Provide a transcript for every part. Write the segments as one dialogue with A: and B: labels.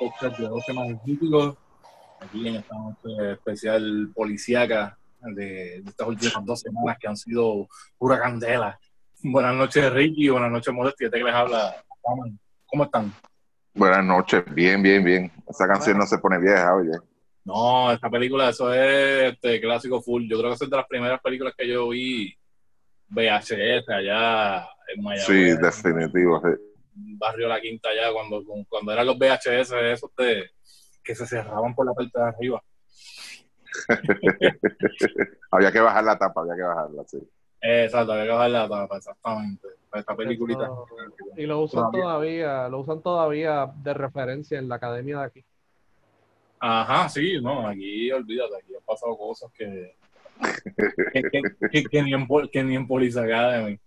A: podcast de 12 Magníficos. Aquí en esta noche especial policíaca de, estas últimas dos semanas que han sido pura candela. Buenas noches, Ricky, buenas noches, Modestia. Este que les habla, ¿cómo están?
B: Buenas noches, bien, bien, bien. Esa canción no se pone vieja, oye.
A: No, esta película, eso es este, clásico full. Yo creo que es de las primeras películas que yo vi VHS allá en Miami.
B: Sí, definitivo, sí
A: barrio La Quinta ya, cuando, cuando eran los VHS esos de, que se cerraban por la parte de arriba.
B: había que bajar la tapa, había que bajarla, sí.
A: Exacto, había que bajar la tapa, exactamente. Esta peliculita.
C: Y lo usan todavía, lo usan todavía de referencia en la academia de aquí.
A: Ajá, sí, no, aquí olvídate, aquí han pasado cosas que, que, ni, en, que ni en Police Academy.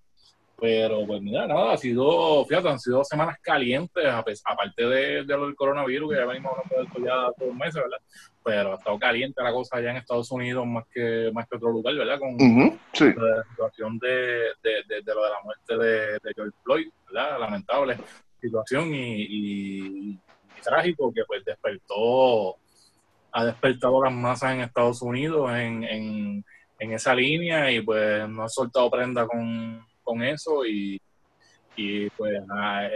A: Pero pues mira, nada, ha sido, fíjate, han sido semanas calientes, aparte de, de, lo del coronavirus, que ya venimos hablando de esto ya todos los meses, ¿verdad? Pero ha estado caliente la cosa allá en Estados Unidos más que más que otro lugar, ¿verdad? Con la situación de, de, de, lo de la muerte de, George Floyd, ¿verdad? Lamentable situación y, trágico que pues despertó, ha despertado las masas en Estados Unidos en, en, en esa línea y pues no ha soltado prenda con con eso y, y pues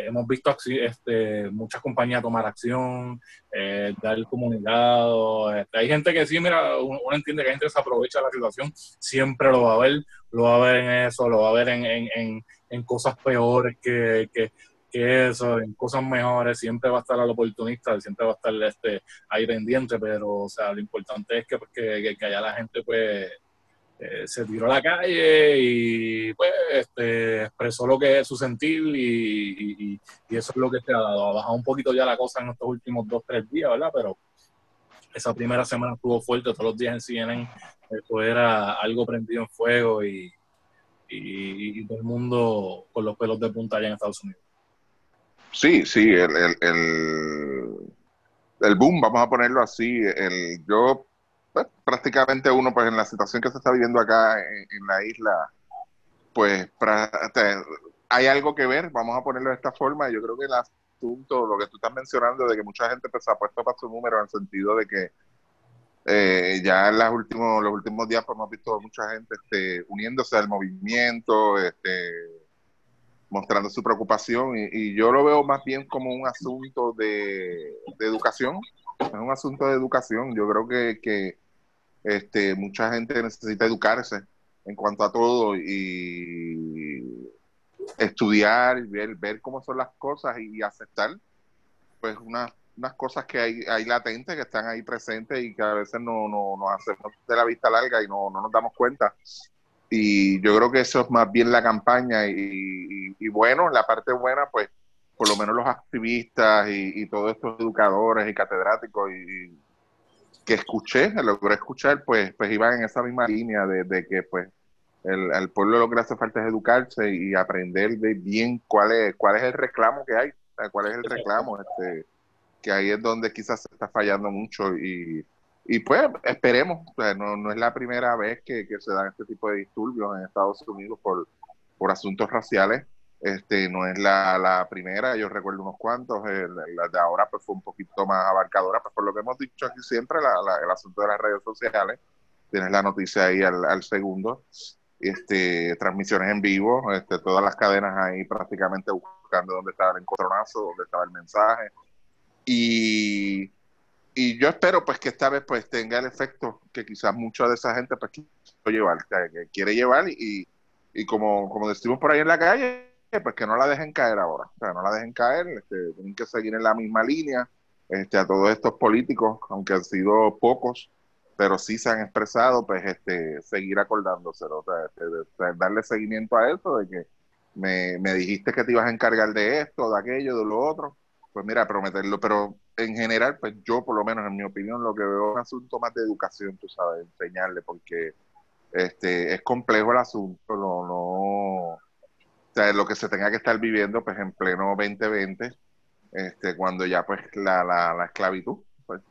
A: hemos visto este, muchas compañías tomar acción, eh, dar comunicado. Este, hay gente que sí, mira, uno, entiende que hay gente que se aprovecha de la situación, siempre lo va a ver, lo va a ver en eso, lo va a ver en, en, en, cosas peores que, que, que, eso, en cosas mejores, siempre va a estar al oportunista, siempre va a estar este, ahí pendiente, pero o sea, lo importante es que, pues, que, que haya la gente pues eh, se tiró a la calle y pues este, expresó lo que es su sentir y, eso es lo que se ha dado. Ha bajado un poquito ya la cosa en estos últimos dos, tres días, ¿verdad? Pero esa primera semana estuvo fuerte, todos los días en CNN, eso era algo prendido en fuego y, todo el mundo con los pelos de punta allá en Estados Unidos.
B: Sí, sí, el, el, el, boom, vamos a ponerlo así. El, yo pues, prácticamente uno, pues en la situación que se está viviendo acá en, la isla, pues hay algo que ver, vamos a ponerlo de esta forma. Yo creo que el asunto, lo que tú estás mencionando, de que mucha gente pues, se ha puesto para su número en el sentido de que eh, ya en los últimos, los últimos días pues, hemos visto mucha gente este, uniéndose al movimiento, este, mostrando su preocupación y, yo lo veo más bien como un asunto de, educación, es un asunto de educación. Yo creo que este, mucha gente necesita educarse en cuanto a todo y estudiar, ver, ver cómo son las cosas y aceptar pues unas, unas cosas que hay, hay latentes, que están ahí presentes y que a veces no, no nos hacemos de la vista larga y no, no nos damos cuenta. Y yo creo que eso es más bien la campaña y, bueno, la parte buena, pues por lo menos los activistas y, y todos estos educadores y catedráticos y, que escuché, logré escuchar, pues, pues iban en esa misma línea de, que pues el, al pueblo lo que le hace falta es educarse y aprender de bien cuál es, cuál es el reclamo que hay, cuál es el reclamo, este, que ahí es donde quizás se está fallando mucho y, y pues esperemos, no, no es la primera vez que, que se dan este tipo de disturbios en Estados Unidos por, por asuntos raciales este, no es la, la primera, yo recuerdo unos cuantos, la de ahora pues fue un poquito más abarcadora, pues por lo que hemos dicho aquí siempre, la, el asunto de las redes sociales, tienes la noticia ahí al, al segundo, este, transmisiones en vivo, este, todas las cadenas ahí prácticamente buscando dónde estaba el encontronazo, dónde estaba el mensaje, y, y yo espero pues que esta vez pues tenga el efecto que quizás mucha de esa gente pues quiere llevar, que quiere llevar y, y como, como decimos por ahí en la calle, pues que no la dejen caer ahora, o sea, no la dejen caer, este, tienen que seguir en la misma línea, este, a todos estos políticos, aunque han sido pocos, pero sí se han expresado, pues este, seguir acordándoselo, o sea, este, darle seguimiento a eso, de que me, me dijiste que te ibas a encargar de esto, de aquello, de lo otro, pues mira, prometerlo, pero en general, pues yo por lo menos en mi opinión lo que veo es un asunto más de educación, tú sabes, enseñarle, porque este es complejo el asunto, no, no sea, lo que se tenga que estar viviendo pues en pleno 2020, este, cuando ya pues la, la, la esclavitud, pues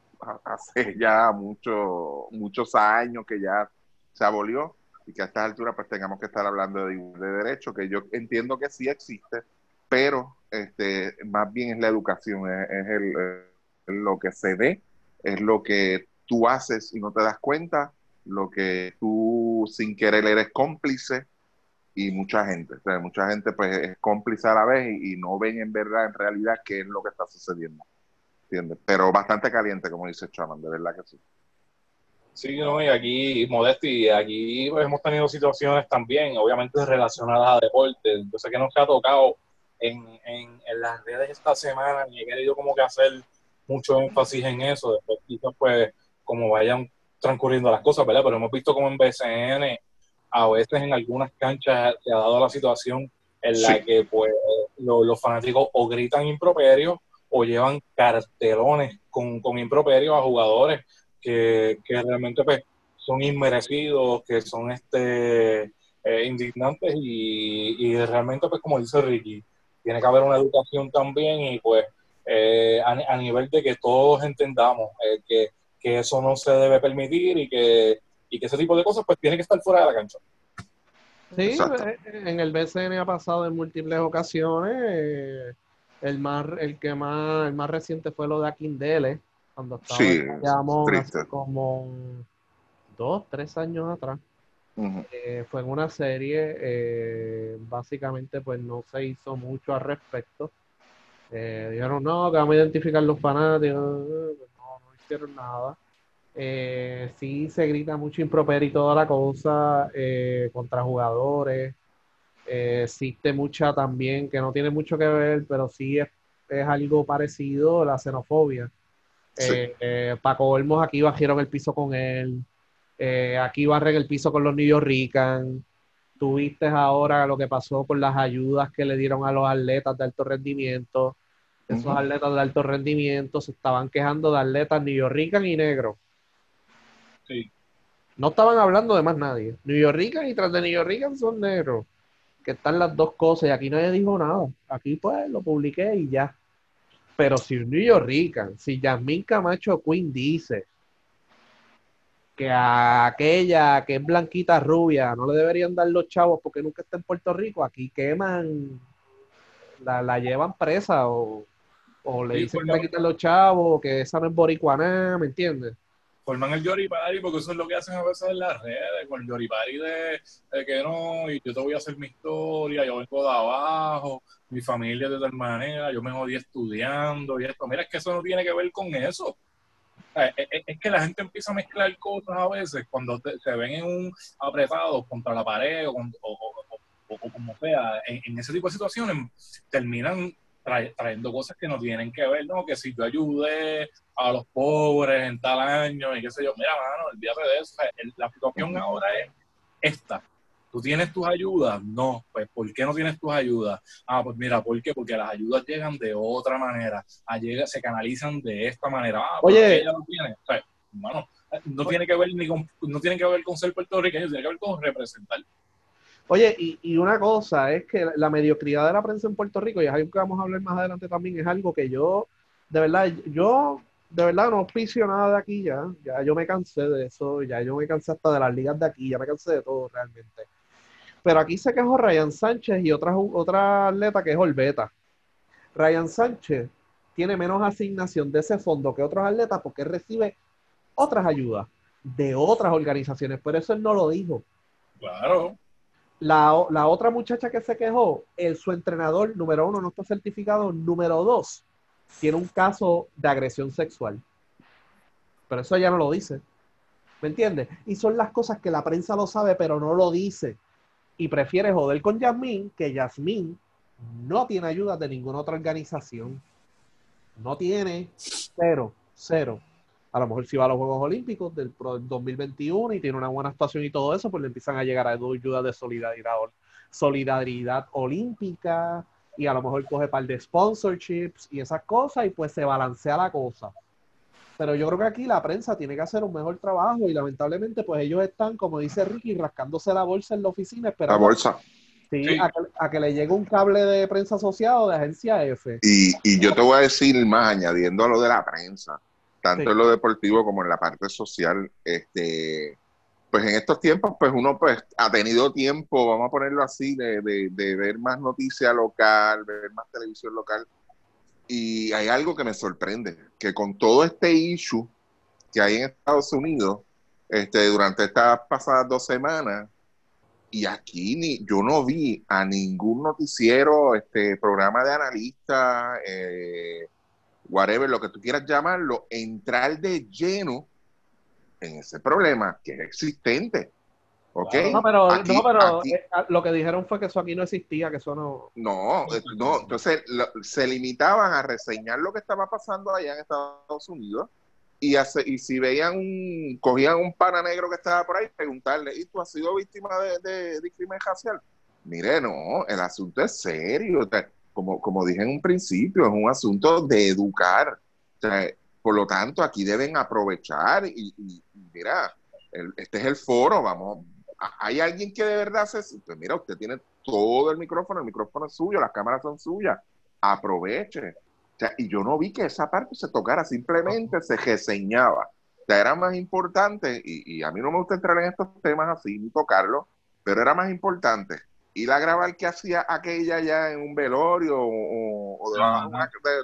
B: hace ya mucho, muchos años que ya se abolió y que a estas alturas pues tengamos que estar hablando de, de derecho, que yo entiendo que sí existe, pero este, más bien es la educación, es, el, lo que se ve, es lo que tú haces y no te das cuenta, lo que tú sin querer eres cómplice y mucha gente, mucha gente pues es cómplice a la vez y, no ven en verdad, en realidad, qué es lo que está sucediendo, ¿entiendes? Pero bastante caliente, como dice Chaman, de verdad que sí.
A: Sí, no, y aquí, Modesti, aquí pues, hemos tenido situaciones también, obviamente relacionadas a deporte. Yo sé que nos ha tocado en, en, en, las redes esta semana y he querido como que hacer mucho énfasis en eso. Después, quizás, pues, como vayan transcurriendo las cosas, ¿verdad? Pero hemos visto como en BCN, a veces en algunas canchas se ha dado la situación en la que, pues, los fanáticos o gritan improperios o llevan cartelones con, con improperios a jugadores que, realmente pues, son inmerecidos, que son este eh, indignantes y, y, realmente pues como dice Ricky, tiene que haber una educación también y pues eh, a, nivel de que todos entendamos eh, que, que, eso no se debe permitir y que, y que ese tipo de cosas pues tiene que estar fuera de la cancha.
C: Sí, en el BCN ha pasado en múltiples ocasiones. El más, el que más, el más reciente fue lo de Aquindele, cuando estaba
B: sí,
C: como dos, tres años atrás. Eh, fue en una serie, eh, básicamente pues no se hizo mucho al respecto. Eh, dijeron, no, que vamos a identificar los fanáticos, pues, no, no hicieron nada. Sí se grita mucho improperio y toda la cosa contra jugadores. existe mucha también, que no tiene mucho que ver, pero sí es, es algo parecido, la xenofobia. Eh, Paco Olmos aquí bajaron el piso con él. Eh, aquí barren el piso con los New Rican. Tuviste ahora lo que pasó con las ayudas que le dieron a los atletas de alto rendimiento. Esos atletas de alto rendimiento se estaban quejando de atletas Rican y No estaban hablando de más nadie. New Rican y tras de New Rican son negros. Que están las dos cosas y aquí nadie dijo nada. Aquí pues lo publiqué y ya. Pero si New York si Yasmín Camacho Queen dice que a aquella que es blanquita rubia no le deberían dar los chavos porque nunca está en Puerto Rico, aquí queman, la, llevan presa o, le dicen que le quitan los chavos, que esa no es boricuana, ¿me entiendes?
A: Forman el yoripari, porque eso es lo que hacen a veces en las redes, con el yoripari de, de, que no, y yo te voy a hacer mi historia, yo vengo de abajo, mi familia de tal manera, yo me jodí estudiando y esto. Mira, es que eso no tiene que ver con eso. Es, que la gente empieza a mezclar cosas a veces cuando se ven en un apretado contra la pared o, como sea, en, ese tipo de situaciones terminan trayendo cosas que no tienen que ver, ¿no? Que si yo ayudé a los pobres en tal año y qué sé yo, mira, mano, olvídate de eso. la situación ahora es esta. ¿Tú tienes tus ayudas? No. Pues, ¿por qué no tienes tus ayudas? Ah, pues mira, ¿por qué? Porque las ayudas llegan de otra manera. Ah, se canalizan de esta manera. Ah,
C: pues Oye.
A: Ella lo tiene. bueno, no tiene que ver ni con, no tiene que ver con ser puertorriqueño, tiene que ver con representar.
C: Oye, y, y, una cosa es que la mediocridad de la prensa en Puerto Rico, y es algo que vamos a hablar más adelante también, es algo que yo, de verdad, yo de verdad no auspicio nada de aquí ya, ya yo me cansé de eso, ya yo me cansé hasta de las ligas de aquí, ya me cansé de todo realmente. Pero aquí se quejó Ryan Sánchez y otra, otra atleta que es Olveta. Ryan Sánchez tiene menos asignación de ese fondo que otros atletas porque recibe otras ayudas de otras organizaciones, pero eso él no lo dijo.
A: Claro.
C: La, otra muchacha que se quejó, el, su entrenador número uno no está certificado, número dos, tiene un caso de agresión sexual. Pero eso ya no lo dice. ¿Me entiendes? Y son las cosas que la prensa lo sabe, pero no lo dice. Y prefiere joder con Yasmín, que Yasmín no tiene ayuda de ninguna otra organización. No tiene cero, cero a lo mejor si va a los Juegos Olímpicos del 2021 y tiene una buena actuación y todo eso, pues le empiezan a llegar a ayudas de solidaridad, solidaridad olímpica y a lo mejor coge par de sponsorships y esas cosas y pues se balancea la cosa. Pero yo creo que aquí la prensa tiene que hacer un mejor trabajo y lamentablemente pues ellos están, como dice Ricky, rascándose la bolsa en la oficina esperando.
B: La bolsa.
C: Sí, A, que, le llegue un cable de prensa asociado de agencia F.
B: Y, y yo te voy a decir más, añadiendo a lo de la prensa tanto en lo deportivo como en la parte social, este, pues en estos tiempos, pues uno pues ha tenido tiempo, vamos a ponerlo así, de, de, ver más noticia local, ver más televisión local. Y hay algo que me sorprende, que con todo este issue que hay en Estados Unidos, este, durante estas pasadas dos semanas, y aquí ni, yo no vi a ningún noticiero, este programa de analistas, eh, whatever, lo que tú quieras llamarlo, entrar de lleno en ese problema que es existente. ¿Ok?
C: No, pero, no, pero eh, lo que dijeron fue que eso aquí no existía, que eso no.
B: No, eh, no, entonces se limitaban a reseñar lo que estaba pasando allá en Estados Unidos y, hace, y si veían un, cogían un pana negro que estaba por ahí, preguntarle, ¿y tú has sido víctima de, de, de racial? Mire, no, el asunto es serio. Como, como dije en un principio, es un asunto de educar. O sea, por lo tanto, aquí deben aprovechar y, mira, este es el foro, vamos, hay alguien que de verdad se... Pues mira, usted tiene todo el micrófono, el micrófono es suyo, las cámaras son suyas, aproveche. O sea, y yo no vi que esa parte se tocara, simplemente se reseñaba. O sea, era más importante, y, a mí no me gusta entrar en estos temas así, ni tocarlo, pero era más importante ir a grabar que hacía aquella ya en un velorio o, debajo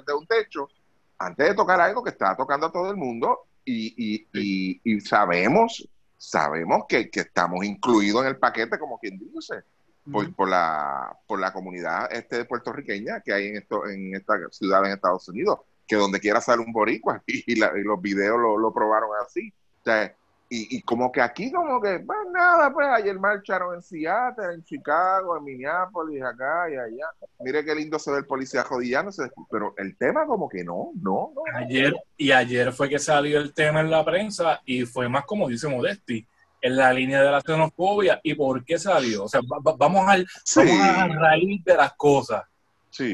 B: de, un techo, antes de tocar algo que estaba tocando a todo el mundo y, y, sabemos, sabemos que, estamos incluidos en el paquete, como quien dice, por, por, la, por la comunidad este puertorriqueña que hay en, esto, en esta ciudad en Estados Unidos, que donde quiera sale un boricua y, los videos lo, lo, probaron así. O sea, y, como que aquí como que, pues nada, pues ayer marcharon en Seattle, en Chicago, en Minneapolis, acá y allá. Mire qué lindo se ve el policía jodillándose, pero el tema como que no, no, no.
A: Ayer, y ayer fue que salió el tema en la prensa y fue más como dice Modesti, en la línea de la xenofobia. ¿Y por qué salió? O sea, vamos, al, vamos a raíz de las cosas.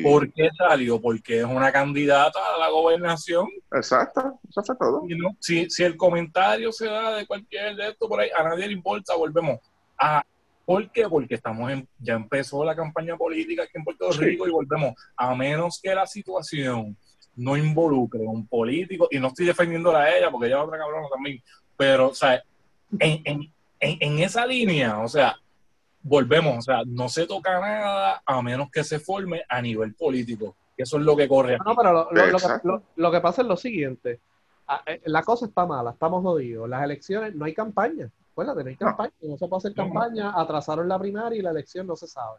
A: ¿Por qué salió? Porque es una candidata a la gobernación.
B: Exacto, eso fue todo.
A: si, si el comentario se da de cualquier de esto por ahí, a nadie le importa, volvemos a... ¿Por qué? Porque estamos en, ya empezó la campaña política aquí en Puerto Rico y volvemos, a menos que la situación no involucre a un político, y no estoy defendiéndola a ella porque ella es otra cabrona también, pero, o sea, en, en, en esa línea, o sea, volvemos, o sea, no se toca nada a menos que se forme a nivel político. Eso es lo que corre.
C: No, pero lo, que, pasa es lo siguiente. Ah, eh, la cosa está mala, estamos jodidos. Las elecciones, no hay campaña. Acuérdate, no hay campaña. No se puede hacer campaña. Atrasaron la primaria y la elección no se sabe.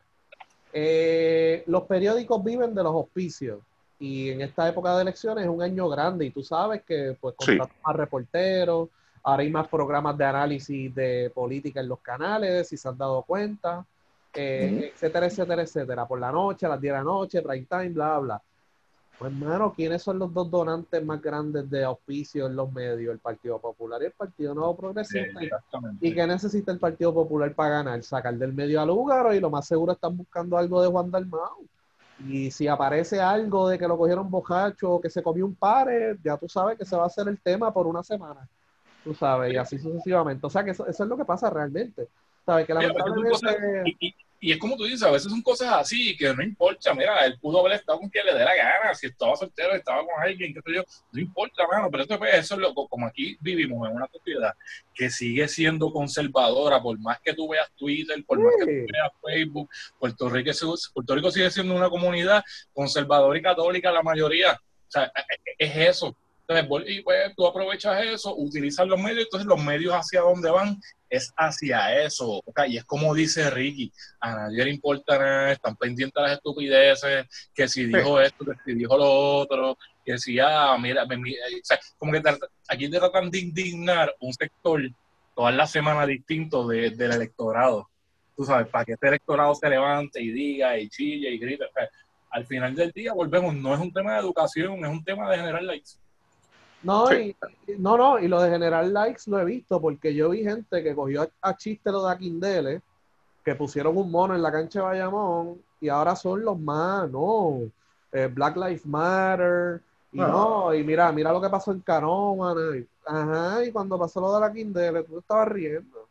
C: Eh, los periódicos viven de los auspicios. Y en esta época de elecciones es un año grande. Y tú sabes que, pues, contratan a reporteros Ahora hay más programas de análisis de política en los canales, si se han dado cuenta, eh, etcétera, etcétera, etcétera. Por la noche, a las 10 de la noche, prime time, bla, bla. Pues, hermano, ¿quiénes son los dos donantes más grandes de auspicio en los medios? El Partido Popular y el Partido Nuevo Progresista. ¿Y qué necesita el Partido Popular para ganar? Sacar del medio al lugar y lo más seguro están buscando algo de Juan Dalmau. Y si aparece algo de que lo cogieron bojacho o que se comió un pare, ya tú sabes que se va a hacer el tema por una semana tú sabes, y así sucesivamente. O sea, que eso, eso es lo que pasa realmente. ¿Sabes? Que lamentablemente...
A: y, y, es como tú dices, a veces son cosas así que no importa. Mira, él pudo haber estado con quien le dé la gana, si estaba soltero, estaba con alguien, qué sé yo, no importa, mano. Pero eso, pues, eso es lo como aquí vivimos en una sociedad que sigue siendo conservadora, por más que tú veas Twitter, por más que tú veas Facebook, Puerto Rico, Puerto Rico sigue siendo una comunidad conservadora y católica, la mayoría. O sea, e, e, es eso y pues tú aprovechas eso, utilizas los medios, entonces los medios hacia dónde van es hacia eso. Y es como dice Ricky, a nadie le importa nada, están pendientes de las estupideces, que si dijo esto, que si dijo lo otro, que si, ah, mira, o sea, como que aquí te tratan de indignar un sector toda la semana distinto del electorado. Tú sabes, para que este electorado se levante y diga y chille y grite. al final del día, volvemos, no es un tema de educación, es un tema de generar likes.
C: No, y, no, no, y lo de generar likes lo he visto porque yo vi gente que cogió a, chiste lo de Aquindele, que pusieron un mono en la cancha de Bayamón y ahora son los más, no, eh, Black Lives Matter, y no. y mira, mira lo que pasó en Canómana, ajá, y cuando pasó lo de la Quindele, tú estabas riendo.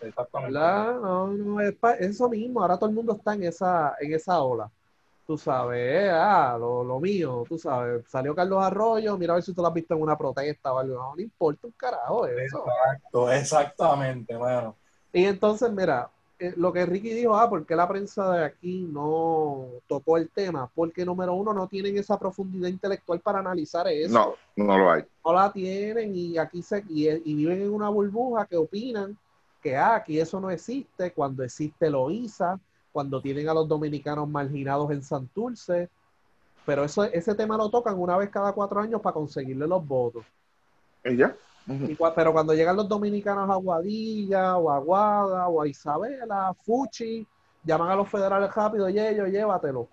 C: Exactamente. No, no, es, eso mismo, ahora todo el mundo está en esa, en esa ola. Tú sabes, ah, lo, mío, tú sabes, salió Carlos Arroyo, mira a ver si tú lo has visto en una protesta o algo, no, le importa un carajo eso.
A: Exacto, exactamente, bueno.
C: Y entonces, mira, eh, lo que Ricky dijo, ah, ¿por qué la prensa de aquí no tocó el tema? Porque número uno, no tienen esa profundidad intelectual para analizar eso.
B: No, no lo hay.
C: No la tienen y aquí se, y, y viven en una burbuja que opinan que ah, aquí eso no existe, cuando existe lo ISA, cuando tienen a los dominicanos marginados en Santurce, pero eso, ese tema lo tocan una vez cada cuatro años para conseguirle los votos.
B: ¿Y ya?
C: pero cuando llegan los dominicanos a Guadilla, o a Guada, o a Isabela, Fuchi, llaman a los federales rápido, y ellos, llévatelo.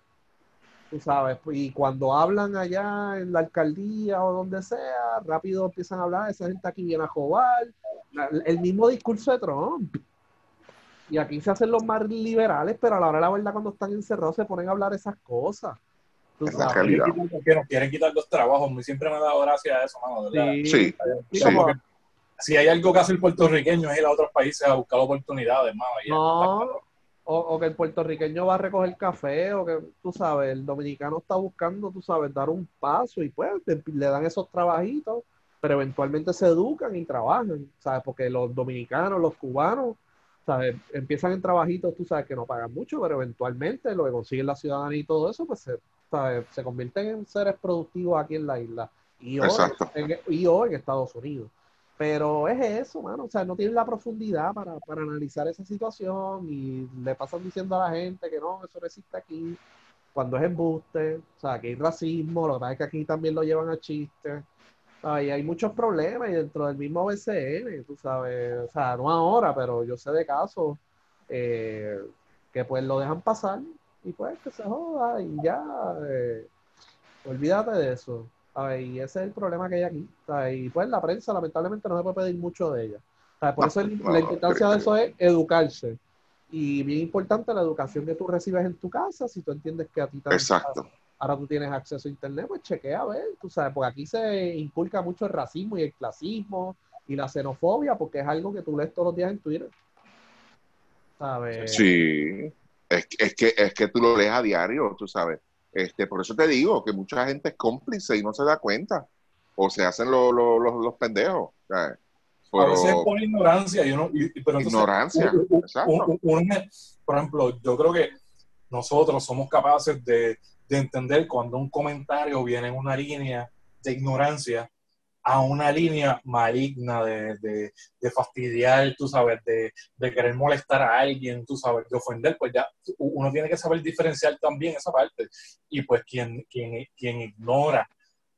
C: Tú sabes, y cuando hablan allá en la alcaldía o donde sea, rápido empiezan a hablar, esa gente aquí viene a jugar. El mismo discurso de Trump. Y aquí se hacen los más liberales, pero a la hora de la verdad, cuando están encerrados, se ponen a hablar esas cosas.
A: quieren, quitar, los trabajos. A siempre me ha dado gracia a eso, mano.
B: Sí,
A: Si hay algo que hace el puertorriqueño es ir a otros países a buscar oportunidades, mano.
C: No, o, que el puertorriqueño va a recoger café, o que, tú sabes, el dominicano está buscando, tú sabes, dar un paso y pues le dan esos trabajitos, pero eventualmente se educan y trabajan, ¿sabes? Porque los dominicanos, los cubanos, ¿sabes? Empiezan en trabajitos, tú sabes, que no pagan mucho, pero eventualmente lo que consiguen la ciudadanía y todo eso, pues se, se convierten en seres productivos aquí en la isla y hoy, en, y hoy en Estados Unidos. Pero es eso, mano. O sea, no tienen la profundidad para, para, analizar esa situación y le pasan diciendo a la gente que no, eso no existe aquí, cuando es embuste, o sea, que hay racismo, lo que pasa es que aquí también lo llevan a chistes. Ay, hay muchos problemas y dentro del mismo BCN, tú sabes, o sea, no ahora, pero yo sé de casos eh, que pues lo dejan pasar y pues que se joda y ya, eh, olvídate de eso. Y ese es el problema que hay aquí. Y pues la prensa lamentablemente no se puede pedir mucho de ella. Por eso la importancia de eso es educarse. Y bien importante la educación que tú recibes en tu casa, si tú entiendes que a ti
B: también Exacto
C: ahora tú tienes acceso a internet, pues chequea a ver, tú sabes, porque aquí se inculca mucho el racismo y el clasismo y la xenofobia, porque es algo que tú lees todos los días en Twitter.
B: ¿Sabes? Sí, es, que, es que tú lo lees a diario, tú sabes. Este, por eso te digo que mucha gente es cómplice y no se da cuenta. O se hacen los pendejos. ¿sabes?
A: a veces es por ignorancia. Y uno,
B: ignorancia.
A: por ejemplo, yo creo que nosotros somos capaces de de entender cuando un comentario viene en una línea de ignorancia a una línea maligna de, fastidiar, tú sabes, de, querer molestar a alguien, tú sabes, de ofender, pues ya uno tiene que saber diferenciar también esa parte. Y pues quien, quien, quien ignora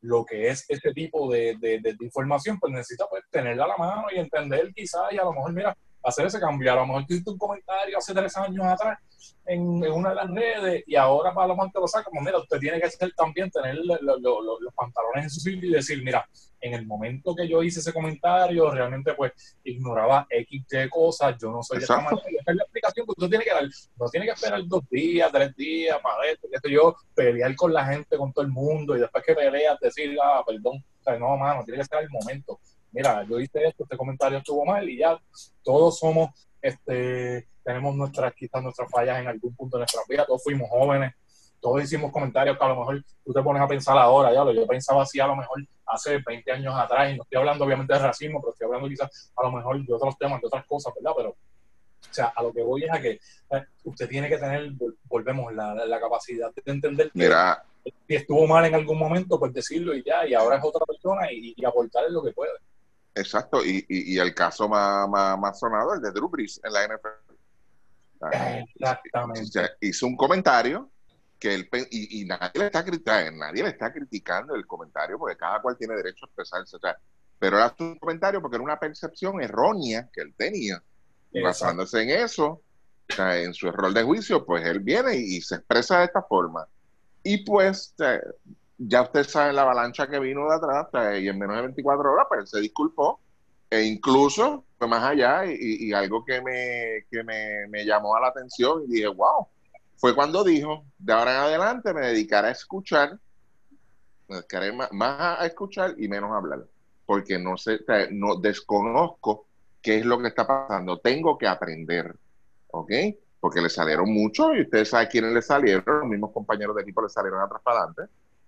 A: lo que es este tipo de, información, pues necesita pues tenerla a la mano y entender quizás y a lo mejor, mira, hacer ese cambio. A lo mejor hiciste un comentario hace tres años atrás en, una de las redes y ahora para lo mejor te lo saca. Como, mira, usted tiene que hacer también tener los pantalones en su sitio y decir, mira, en el momento que yo hice ese comentario, realmente pues ignoraba X de cosas, yo no soy de esta manera. esa es la explicación que usted tiene que dar. No tiene que esperar dos días, tres días para esto, esto yo pelear con la gente, con todo el mundo y después que peleas decir, ah, perdón. O sea, no, mano, tiene que ser el momento mira, yo hice esto, este comentario estuvo mal y ya todos somos, este, tenemos nuestras, quizás nuestras fallas en algún punto de nuestra vida, todos fuimos jóvenes, todos hicimos comentarios que a lo mejor tú te pones a pensar ahora, ya lo yo pensaba así a lo mejor hace 20 años atrás, y no estoy hablando obviamente de racismo, pero estoy hablando quizás a lo mejor de otros temas, de otras cosas, ¿verdad? Pero, o sea, a lo que voy es a que eh, usted tiene que tener, volvemos, la, la capacidad de entender que
B: Mira.
A: si estuvo mal en algún momento, pues decirlo y ya, y ahora es otra persona y, y aportarle lo que puede.
B: Exacto, y, y, el caso más, más, sonado, el de Drew Brees en la NFL.
A: Exactamente.
B: Hizo un comentario que él, y, y, nadie, le está, nadie le está criticando el comentario porque cada cual tiene derecho a expresarse. pero era un comentario porque era una percepción errónea que él tenía. Y basándose en eso, en su error de juicio, pues él viene y, se expresa de esta forma. Y pues ya usted sabe la avalancha que vino de atrás y en menos de 24 horas pues se disculpó e incluso fue más allá y, algo que, me, que me, me, llamó a la atención y dije, wow, fue cuando dijo, de ahora en adelante me dedicaré a escuchar, me dedicaré más, a escuchar y menos a hablar, porque no sé, no desconozco qué es lo que está pasando, tengo que aprender, ¿ok? porque le salieron muchos y ustedes saben quiénes le salieron, los mismos compañeros de equipo le salieron atrás para adelante.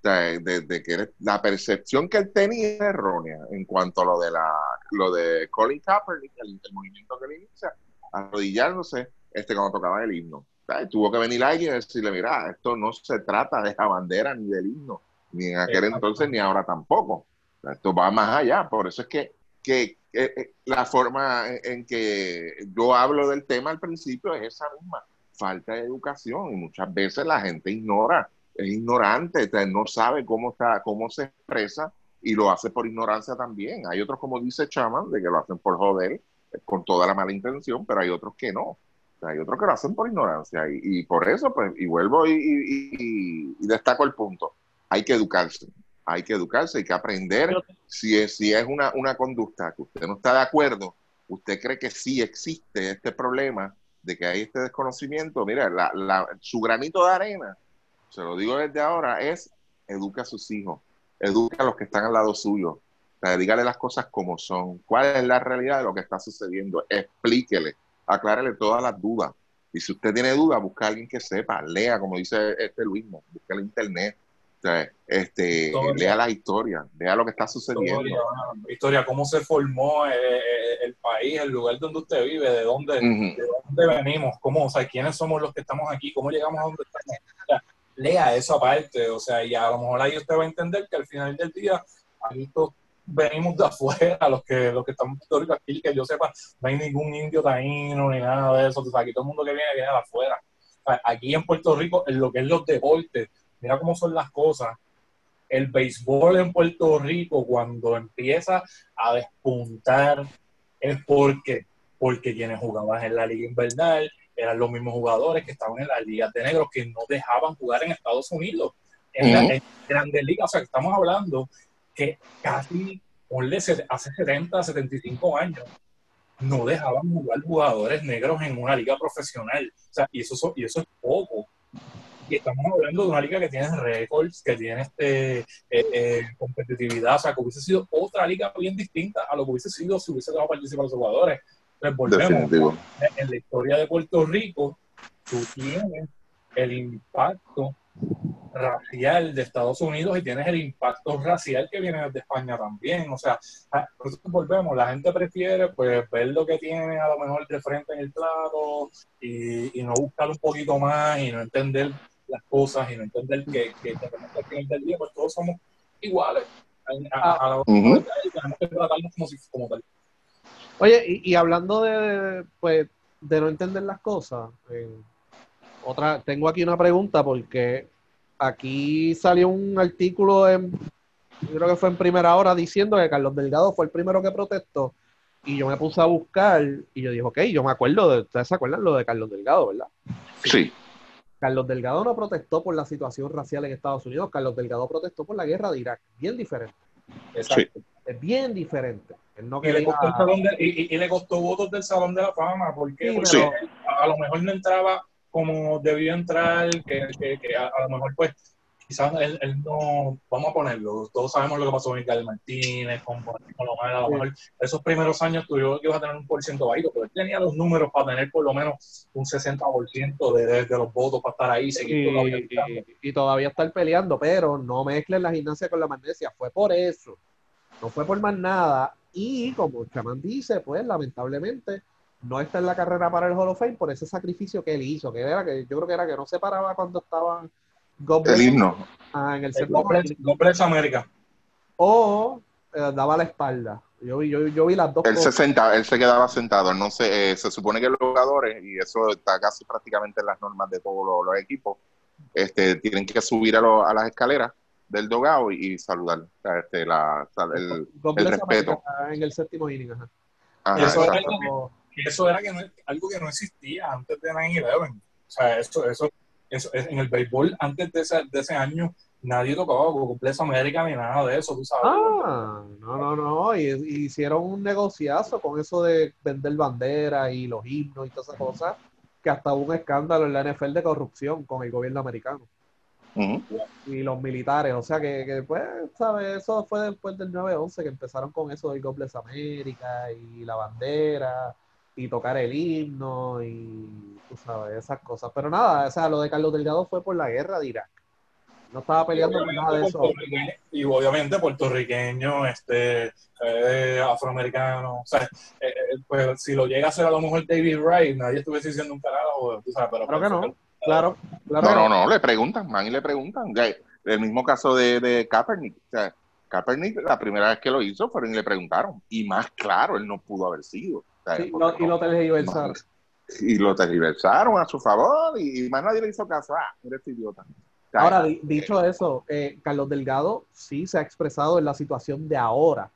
B: De, que la percepción que él tenía es errónea en cuanto a lo de la lo de Colin Kaepernick, el, movimiento que le inicia, arrodillándose este, cuando tocaba el himno. Tuvo que venir alguien y decirle, mira, esto no se trata de la bandera ni del himno, ni en aquel entonces ni ahora tampoco. Esto va más allá. Por eso es que, que, eh, la forma en que yo hablo del tema al principio es esa misma, falta de educación. Y muchas veces la gente ignora, es ignorante, no sabe cómo, está, cómo se expresa y lo hace por ignorancia también. Hay otros, como dice Chaman, de que lo hacen por joder, eh, con toda la mala intención, pero hay otros que no. hay otros que lo hacen por ignorancia y, por eso, pues, y vuelvo y, destaco el punto, hay que educarse, hay que educarse, hay que aprender si es, si es una, una conducta que usted no está de acuerdo, usted cree que sí existe este problema de que hay este desconocimiento, mira, la, su granito de arena, se lo digo desde ahora, es educa a sus hijos, educa a los que están al lado suyo, o sea, dígale las cosas como son, cuál es la realidad de lo que está sucediendo, explíquele, aclárele todas las dudas. Y si usted tiene dudas, busca a alguien que sepa, lea, como dice este Luis, busque el internet, este, lea la historia, vea lo que está sucediendo.
A: Historia, cómo se formó eh, eh, el país, el lugar donde usted vive, de dónde, de dónde venimos, cómo, o sea, quiénes somos los que estamos aquí, cómo llegamos a donde estamos. Lea eso aparte, o sea, y a lo mejor ahí usted va a entender que al final del día, venimos de afuera, los que, los que estamos en aquí, que yo sepa, no hay ningún indio taíno ni nada de eso, o aquí todo el mundo que viene viene de afuera. aquí en Puerto Rico, en lo que es los deportes, mira cómo son las cosas. El béisbol en Puerto Rico, cuando empieza a despuntar, es porque, porque quienes jugaban en la liga invernal eran los mismos jugadores que estaban en las ligas de negros que no dejaban jugar en Estados Unidos, en, la, grandes ligas. O sea, estamos hablando que casi, ponle, hace 70, 75 años, no dejaban jugar jugadores negros en una liga profesional. O sea, y eso, y eso es poco. Y estamos hablando de una liga que tiene récords, que tiene este, eh, eh, competitividad, o sea, que hubiese sido otra liga bien distinta a lo que hubiese sido si hubiese dado participar los jugadores. Entonces, volvemos. En la historia de Puerto Rico, tú tienes el impacto racial de Estados Unidos y tienes el impacto racial que viene de España también. O sea, volvemos, la gente prefiere pues ver lo que tiene a lo mejor de frente en el plato y, y no buscar un poquito más y no entender las cosas y no entender que, que, al final del día pues todos somos iguales. A, a, tenemos que tratarnos como, si, como tal.
C: Oye, y, y, hablando de, pues, de no entender las cosas, eh, otra, tengo aquí una pregunta porque aquí salió un artículo en, creo que fue en primera hora, diciendo que Carlos Delgado fue el primero que protestó. Y yo me puse a buscar y yo dije, ok, yo me acuerdo de, ustedes se acuerdan lo de Carlos Delgado, ¿verdad?
B: Sí.
C: Carlos Delgado no protestó por la situación racial en Estados Unidos, Carlos Delgado protestó por la guerra de Irak, bien diferente.
A: Exacto.
C: Es bien diferente.
A: Y, le costó votos del Salón de la Fama, porque, a, lo mejor no entraba como debió entrar, que, que, a, lo mejor pues quizás él, no, vamos a ponerlo, todos sabemos lo que pasó con Miguel Martínez, con, con a lo mejor esos primeros años tuvieron que iba a tener un por ciento bajito, pero él tenía los números para tener por lo menos un 60% de, de, de los votos para estar ahí seguir
C: y, y, todavía estar peleando, pero no mezclen la gimnasia con la magnesia, fue por eso, no fue por más nada, y como Chamán dice, pues lamentablemente no está en la carrera para el Hall of Fame por ese sacrificio que él hizo, que era que yo creo que era que no se paraba cuando estaba
B: el himno.
C: Ah, en el,
A: el América.
C: O eh, daba la espalda. Yo vi, yo, yo vi las dos
B: él Se sentaba, él se quedaba sentado. No se, eh, se supone que los jugadores, y eso está casi prácticamente en las normas de todos los, equipos, este, tienen que subir a, a las escaleras del dogado y, saludar este, la, el, el respeto.
C: En el séptimo inning.
A: eso, era algo, eso era que algo que no existía antes de 9-11. O sea, eso, eso eso, en el béisbol, antes de ese, de ese año, nadie tocaba Complejo América ni nada de eso, tú sabes.
C: Ah, no, no, no. Y, hicieron un negociazo con eso de vender banderas y los himnos y todas esas cosas, que hasta hubo un escándalo en la NFL de corrupción con el gobierno americano. Y los militares, o sea que, que pues, ¿sabes? Eso fue después del 9-11 que empezaron con eso del Complejo América y la bandera y tocar el himno y tú sabes, esas cosas. Pero nada, o sea, lo de Carlos Delgado fue por la guerra de Irak. No estaba peleando por nada de eso.
A: Y obviamente puertorriqueño, este, eh, afroamericano. O sea, eh, eh, pues si lo llega a hacer a lo mejor David Wright, nadie estuviese diciendo un carajo, tú sabes, pero.
C: Claro que no. Claro, claro.
B: No, no, no, le preguntan, man, y le preguntan. El mismo caso de, de Kaepernick. O sea, Kaepernick, la primera vez que lo hizo, fueron y le preguntaron. Y más claro, él no pudo haber sido.
C: sí, y lo tergiversaron.
B: Y lo tergiversaron a su favor y, más nadie le hizo caso. Ah, eres idiota.
C: Ahora, dicho eso, eh, Carlos Delgado sí se ha expresado en la situación de ahora,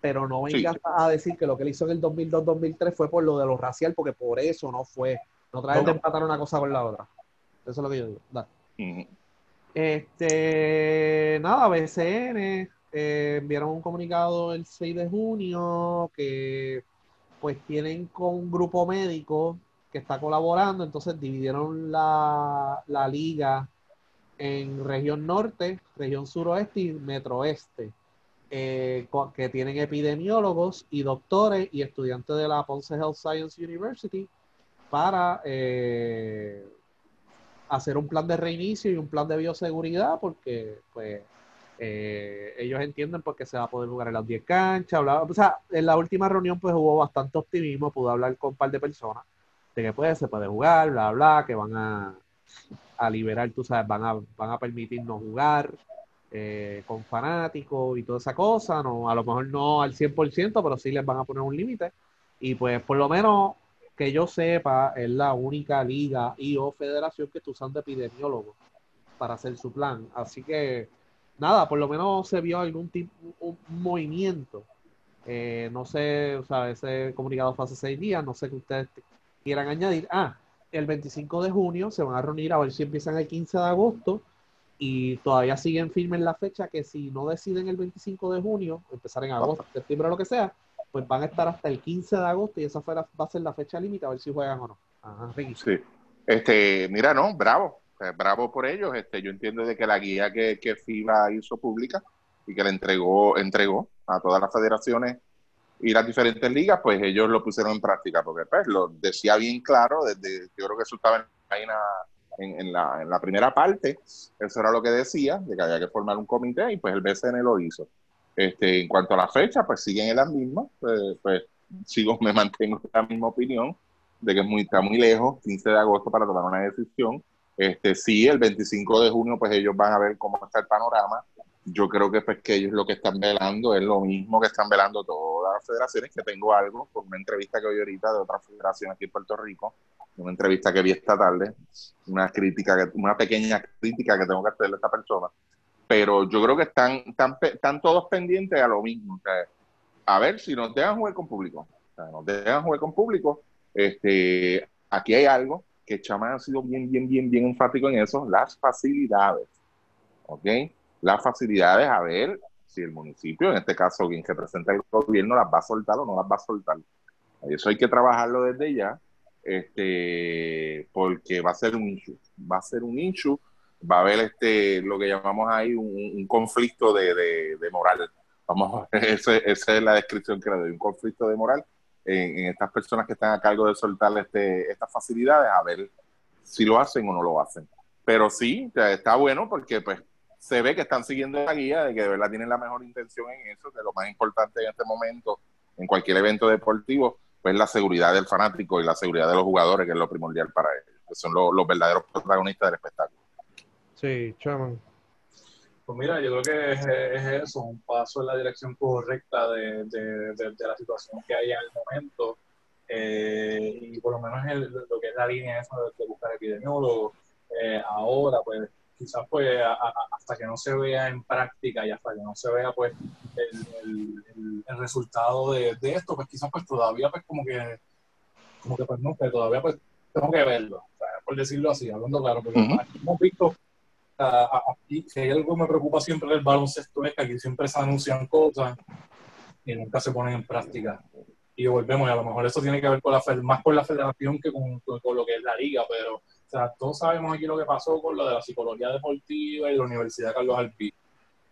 C: pero no vengas a decir que lo que él hizo en el 2002-2003 fue por lo de lo racial, porque por eso no fue. No traes de empatar una cosa con la otra. Eso es lo que yo digo. Este, nada, BCN eh, enviaron un comunicado el 6 de junio que pues tienen con un grupo médico que está colaborando, entonces dividieron la, la liga en región norte, región suroeste y metroeste, eh, que tienen epidemiólogos y doctores y estudiantes de la Ponce Health Science University para eh, hacer un plan de reinicio y un plan de bioseguridad, porque pues eh, ellos entienden porque se va a poder jugar en las 10 canchas, o sea, en la última reunión pues hubo bastante optimismo, pude hablar con un par de personas de que pues se puede jugar, bla, bla, que van a, a liberar, tú sabes, van a, van a permitirnos jugar eh, con fanáticos y toda esa cosa, no, a lo mejor no al 100%, pero sí les van a poner un límite. Y pues por lo menos que yo sepa, es la única liga y o federación que está usando epidemiólogos para hacer su plan. Así que, nada, por lo menos se vio algún tipo, un, movimiento. Eh, no sé, o sea, ese comunicado fue hace seis días, no sé qué ustedes quieran añadir. Ah, el 25 de junio se van a reunir a ver si empiezan el 15 de agosto y todavía siguen firmes la fecha que si no deciden el 25 de junio, empezar en agosto, septiembre o lo que sea, pues van a estar hasta el 15 de agosto y esa va a ser la fecha límite a ver si juegan o no. Ajá,
B: sí. Este, mira, no, bravo, bravo por ellos. Este, yo entiendo de que la guía que, que FIBA hizo pública y que le entregó, entregó a todas las federaciones y las diferentes ligas, pues ellos lo pusieron en práctica, porque pues lo decía bien claro, desde, yo creo que eso estaba en, en, la, en la primera parte, eso era lo que decía, de que había que formar un comité y pues el BCN lo hizo. Este, en cuanto a la fecha, pues siguen en las mismas, pues, pues sigo, me mantengo en la misma opinión de que es muy, está muy lejos, 15 de agosto para tomar una decisión. Este, sí, el 25 de junio, pues ellos van a ver cómo está el panorama yo creo que pues que ellos lo que están velando es lo mismo que están velando todas las federaciones, que tengo algo por una entrevista que hoy ahorita de otra federación aquí en Puerto Rico, una entrevista que vi esta tarde, una crítica, una pequeña crítica que tengo que hacerle a esta persona, pero yo creo que están, están, todos pendientes a lo mismo, a ver si nos dejan jugar con público, nos dejan jugar con público, este, aquí hay algo que Chama ha sido bien, bien, bien, bien enfático en eso, las facilidades, ¿ok? las facilidades a ver si el municipio, en este caso quien representa el gobierno, las va a soltar o no las va a soltar. Eso hay que trabajarlo desde ya, este, porque va a ser un issue, va a ser un issue, va a haber este, lo que llamamos ahí un, conflicto de, moral. Vamos, esa es la descripción que le doy, un conflicto de moral en, estas personas que están a cargo de soltar este, estas facilidades, a ver si lo hacen o no lo hacen. Pero sí, está bueno porque pues se ve que están siguiendo la guía, de que de verdad tienen la mejor intención en eso, que lo más importante en este momento, en cualquier evento deportivo, pues la seguridad del fanático y la seguridad de los jugadores, que es lo primordial para ellos, que son los, verdaderos protagonistas del espectáculo.
C: Sí, chaman.
A: Pues mira, yo creo que es, eso, un paso en la dirección correcta de, la situación que hay en el momento. Eh, y por lo menos lo que es la línea esa de, buscar epidemiólogos, eh, ahora pues quizás pues hasta que no se vea en práctica y hasta que no se vea pues el, el, resultado de, de, esto, pues quizás pues todavía pues como que, como que pues no, pero todavía pues tengo que verlo, por decirlo así, hablando claro, porque aquí hemos visto, aquí, si hay algo que me preocupa siempre del baloncesto es que aquí siempre se anuncian cosas y nunca se ponen en práctica. Y volvemos, y a lo mejor eso tiene que ver con la, más con la federación que con, con lo que es la liga, pero todos sabemos aquí lo que pasó con lo de la psicología deportiva y la Universidad Carlos Alpí.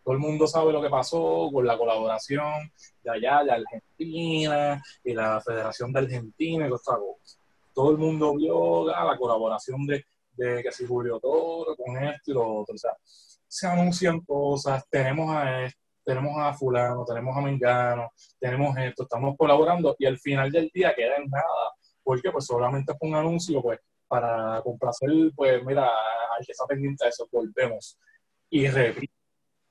A: Todo el mundo sabe lo que pasó con la colaboración de allá, de Argentina, y la Federación de Argentina y otra cosa. todo el mundo vio la colaboración de, que si Julio Toro con esto y lo otro. O sea, se anuncian cosas, tenemos a esto, tenemos a fulano, tenemos a Mengano, tenemos esto, estamos colaborando y al final del día queda en nada, porque pues solamente fue un anuncio pues para complacer, pues mira, hay que estar pendiente de eso, volvemos. Y repito,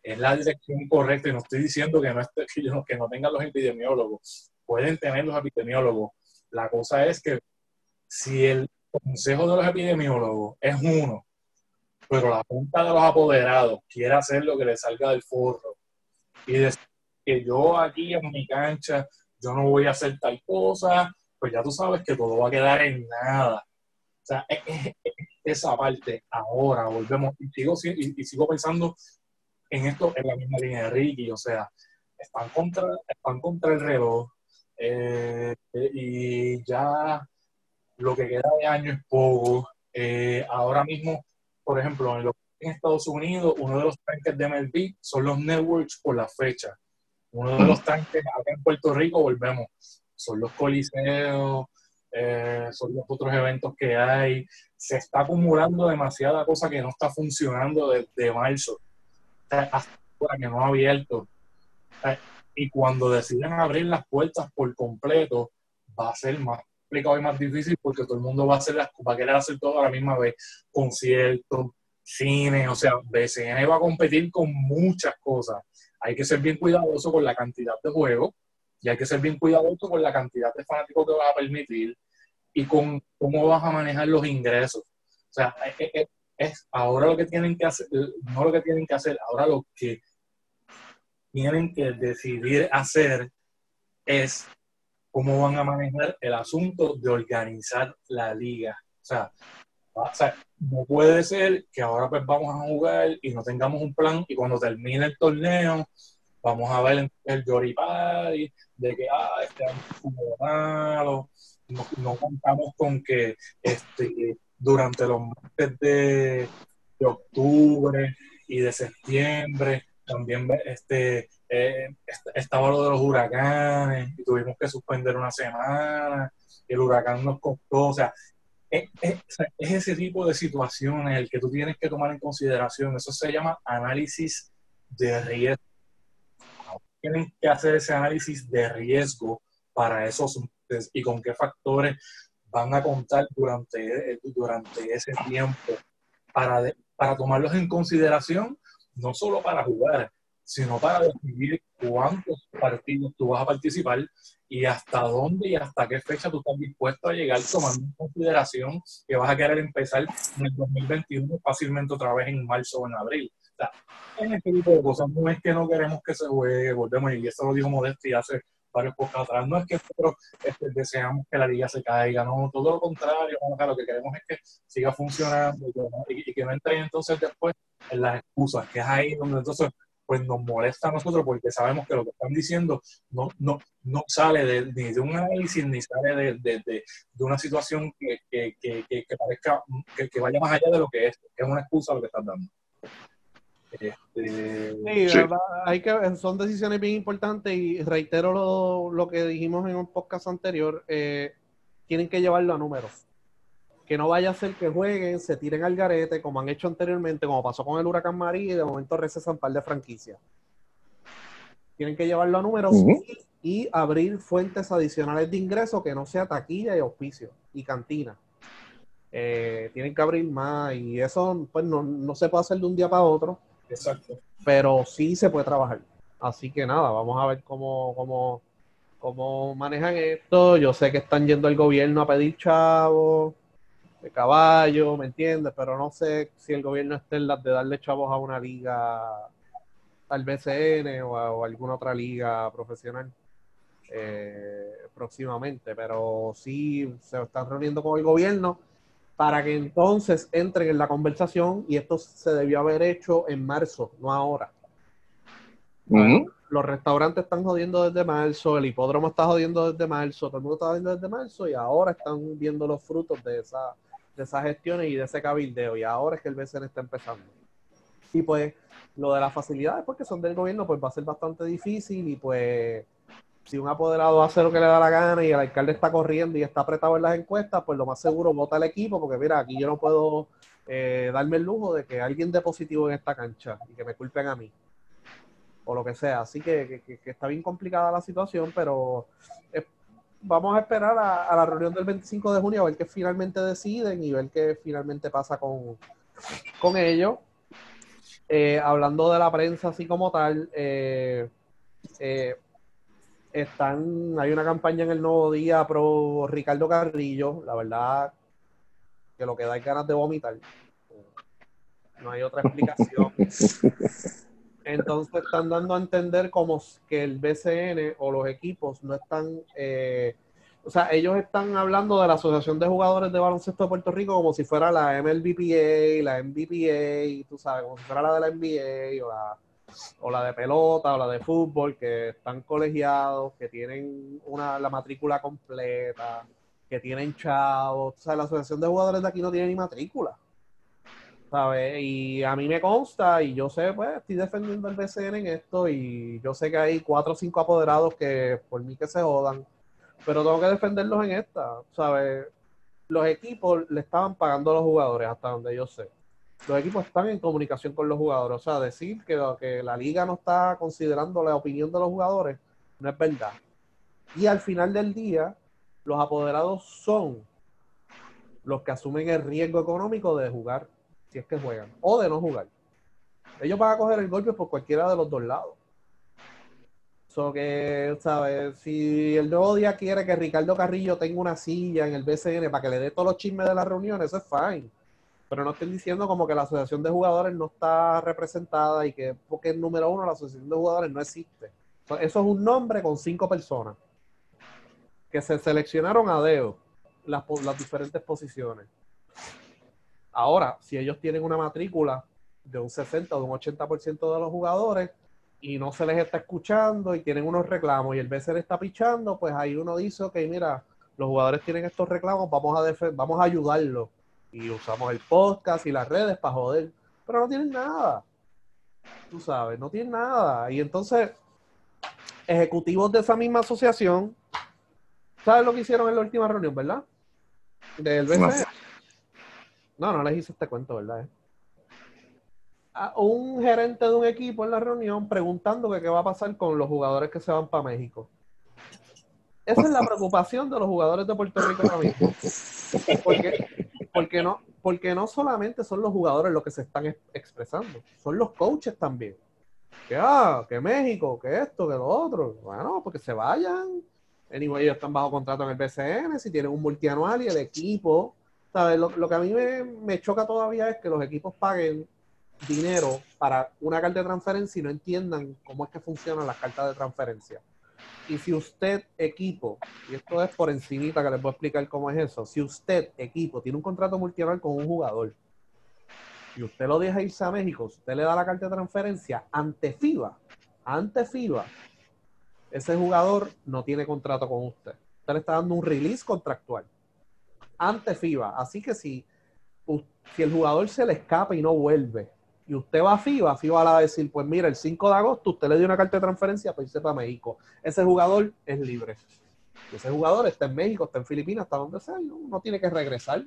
A: es la dirección correcta y no estoy diciendo que no, esté, que no tengan los epidemiólogos, pueden tener los epidemiólogos. La cosa es que si el consejo de los epidemiólogos es uno, pero la junta de los apoderados quiere hacer lo que le salga del forro y decir que yo aquí en mi cancha, yo no voy a hacer tal cosa, pues ya tú sabes que todo va a quedar en nada. O sea, esa parte, ahora volvemos, y sigo, y, sigo pensando en esto en la misma línea de Ricky, o sea, están contra, están contra el reloj, eh, y ya lo que queda de año es poco. Eh, ahora mismo, por ejemplo, en, en Estados Unidos, uno de los tanques de MLB son los networks por la fecha. Uno de los tanques acá en Puerto Rico, volvemos, son los coliseos, eh, son los otros eventos que hay. Se está acumulando demasiada cosa que no está funcionando desde marzo, hasta ahora que no ha abierto. Y cuando deciden abrir las puertas por completo, va a ser más complicado y más difícil porque todo el mundo va a, hacer las, va a querer hacer todo a la misma vez. Conciertos, cine, o sea, BCN va a competir con muchas cosas. Hay que ser bien cuidadoso con la cantidad de juegos y hay que ser bien cuidadoso con la cantidad de fanáticos que vas a permitir y con cómo vas a manejar los ingresos. O sea, es, ahora lo que tienen que hacer, no lo que tienen que hacer, ahora lo que tienen que decidir hacer es cómo van a manejar el asunto de organizar la liga. O sea, o sea, no puede ser que ahora pues vamos a jugar y no tengamos un plan y cuando termine el torneo vamos a ver el Yoripari de que ah, este año malo, no, contamos con que este, durante los meses de, octubre y de septiembre también este, eh, estaba lo de los huracanes y tuvimos que suspender una semana, el huracán nos costó, o sea, es, ese tipo de situaciones el que tú tienes que tomar en consideración. Eso se llama análisis de riesgo. Tienen que hacer ese análisis de riesgo para esos y con qué factores van a contar durante, durante ese tiempo para, para tomarlos en consideración, no solo para jugar, sino para decidir cuántos partidos tú vas a participar y hasta dónde y hasta qué fecha tú estás dispuesto a llegar tomando en consideración que vas a querer empezar en el 2021 fácilmente otra vez en marzo o en abril. O sea, en este tipo de cosas no es que no queremos que se juegue, volvemos, y eso lo dijo Modesti hace varios pocos atrás, no es que nosotros este, deseamos que la liga se caiga, no, todo lo contrario, lo que queremos es que siga funcionando y, que no entre entonces después en las excusas, que es ahí donde entonces pues nos molesta a nosotros porque sabemos que lo que están diciendo no, no, no sale de, ni de un análisis ni sale de, de, de una situación que, que, que, que parezca que, vaya más allá de lo que es, es una excusa lo que están dando.
C: Este, sí, Hay que, son decisiones bien importantes y reitero lo, lo que dijimos en un podcast anterior, eh, tienen que llevarlo a números que no vaya a ser que jueguen, se tiren al garete, como han hecho anteriormente, como pasó con el Huracán María, y de momento recesan un par de franquicias. Tienen que llevarlo a números y, abrir fuentes adicionales de ingreso que no sea taquilla y auspicio y cantina. Eh, tienen que abrir más y eso pues no, no, se puede hacer de un día para otro.
A: Exacto.
C: Pero sí se puede trabajar. Así que nada, vamos a ver cómo, cómo, cómo manejan esto. Yo sé que están yendo al gobierno a pedir chavos de caballo, ¿me entiendes? Pero no sé si el gobierno está en las de darle chavos a una liga, al BCN o a, alguna otra liga profesional eh, próximamente, pero sí se están reuniendo con el gobierno para que entonces entren en la conversación y esto se debió haber hecho en marzo, no ahora. Los restaurantes están jodiendo desde marzo, el hipódromo está jodiendo desde marzo, todo el mundo está jodiendo desde marzo y ahora están viendo los frutos de esa de esas gestiones y de ese cabildeo. Y ahora es que el BCN está empezando. Y pues lo de las facilidades, porque son del gobierno, pues va a ser bastante difícil y pues si un apoderado hace lo que le da la gana y el alcalde está corriendo y está apretado en las encuestas, pues lo más seguro vota el equipo, porque mira, aquí yo no puedo eh, darme el lujo de que alguien dé positivo en esta cancha y que me culpen a mí. O lo que sea. Así que, está bien complicada la situación, pero eh, vamos a esperar a, la reunión del 25 de junio a ver qué finalmente deciden y ver qué finalmente pasa con, con ellos. Eh, hablando de la prensa así como tal, eh, están, hay una campaña en el Nuevo Día pro Ricardo Carrillo, la verdad que lo que da es ganas de vomitar. No hay otra explicación. Entonces están dando a entender como que el BCN o los equipos no están, eh, o sea, ellos están hablando de la Asociación de Jugadores de Baloncesto de Puerto Rico como si fuera la MLBPA, la MVPA, tú sabes, como si fuera la de la NBA o la o la de pelota o la de fútbol, que están colegiados, que tienen una, la matrícula completa, que tienen chavos. O sea, la asociación de jugadores de aquí no tiene ni matrícula. ¿Sabes? Y a mí me consta, y yo sé, pues, estoy defendiendo el BCN en esto, y yo sé que hay cuatro o cinco apoderados que por mí que se jodan, pero tengo que defenderlos en esta, ¿sabes? Los equipos le estaban pagando a los jugadores, hasta donde yo sé los equipos están en comunicación con los jugadores. O sea, decir que, la liga no está considerando la opinión de los jugadores no es verdad. Y al final del día, los apoderados son los que asumen el riesgo económico de jugar, si es que juegan, o de no jugar. Ellos van a coger el golpe por cualquiera de los dos lados. So que, ¿sabes? Si el nuevo día quiere que Ricardo Carrillo tenga una silla en el BCN para que le dé todos los chismes de la reunión, eso es fine pero no estoy diciendo como que la asociación de jugadores no está representada y que, porque número uno, la asociación de jugadores no existe. Eso es un nombre con cinco personas que se seleccionaron a dedo las, las diferentes posiciones. Ahora, si ellos tienen una matrícula de un 60 o de un 80% de los jugadores y no se les está escuchando y tienen unos reclamos y el BCN está pichando, pues ahí uno dice, ok, mira, los jugadores tienen estos reclamos, vamos a, vamos a ayudarlos y usamos el podcast y las redes para joder, pero no tienen nada. Tú sabes, no tienen nada. Y entonces, ejecutivos de esa misma asociación, ¿sabes lo que hicieron en la última reunión, verdad? Del BCE. No, no les hice este cuento, ¿verdad? A un gerente de un equipo en la reunión preguntando que qué va a pasar con los jugadores que se van para México. Esa es la preocupación de los jugadores de Puerto Rico ahora mismo. Porque porque no, porque no solamente son los jugadores los que se están expresando, son los coaches también. Que ah, que México, que esto, que lo otro. Bueno, porque se vayan. Anyway, ellos están bajo contrato en el BCN, si tienen un multianual y el equipo. ¿sabes? Lo, que a mí me choca todavía es que los equipos paguen dinero para una carta de transferencia y no entiendan cómo es que funcionan las cartas de transferencia. Y si usted, equipo, y esto es por encimita que les voy a explicar cómo es eso, si usted, equipo, tiene un contrato multianual con un jugador y usted lo deja irse a México, usted le da la carta de transferencia ante FIBA, ante FIBA, ese jugador no tiene contrato con usted. Usted le está dando un release contractual ante FIBA. Así que si, si el jugador se le escapa y no vuelve y usted va a FIBA, FIBA le va a decir, pues mira, el 5 de agosto usted le dio una carta de transferencia para irse para México. Ese jugador es libre. ese jugador está en México, está en Filipinas, está donde sea, no, tiene que regresar.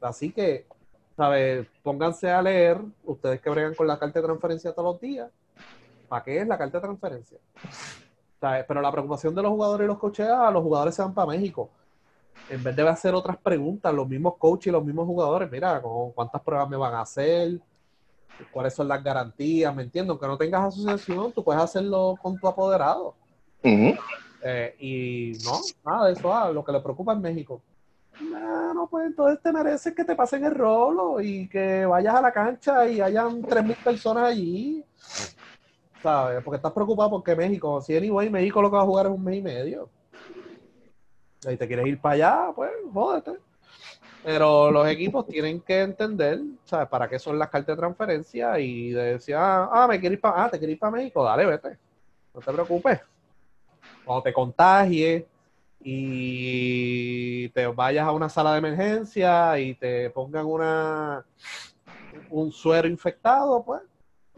C: Así que, ¿sabes? Pónganse a leer, ustedes que bregan con la carta de transferencia todos los días, ¿para qué es la carta de transferencia? Pero la preocupación de los jugadores y los coches, ah, los jugadores se van para México en vez de hacer otras preguntas, los mismos coaches y los mismos jugadores, mira, cuántas pruebas me van a hacer, cuáles son las garantías, ¿me entiendo? Aunque no tengas asociación, tú puedes hacerlo con tu apoderado. Eh, y no, nada de eso, ah, lo que le preocupa es México. No, pues entonces te mereces que te pasen el rolo y que vayas a la cancha y hayan 3.000 personas allí. ¿Sabes? Porque estás preocupado porque México, si anyway, México lo que va a jugar es un mes y medio. Si te quieres ir para allá, pues jódete. Pero los equipos tienen que entender, ¿sabes? Para qué son las cartas de transferencia y decir, ah, ah, me quiero ir para, ah, te quieres ir para México, dale, vete. No te preocupes. Cuando te contagies y te vayas a una sala de emergencia y te pongan una un suero infectado, pues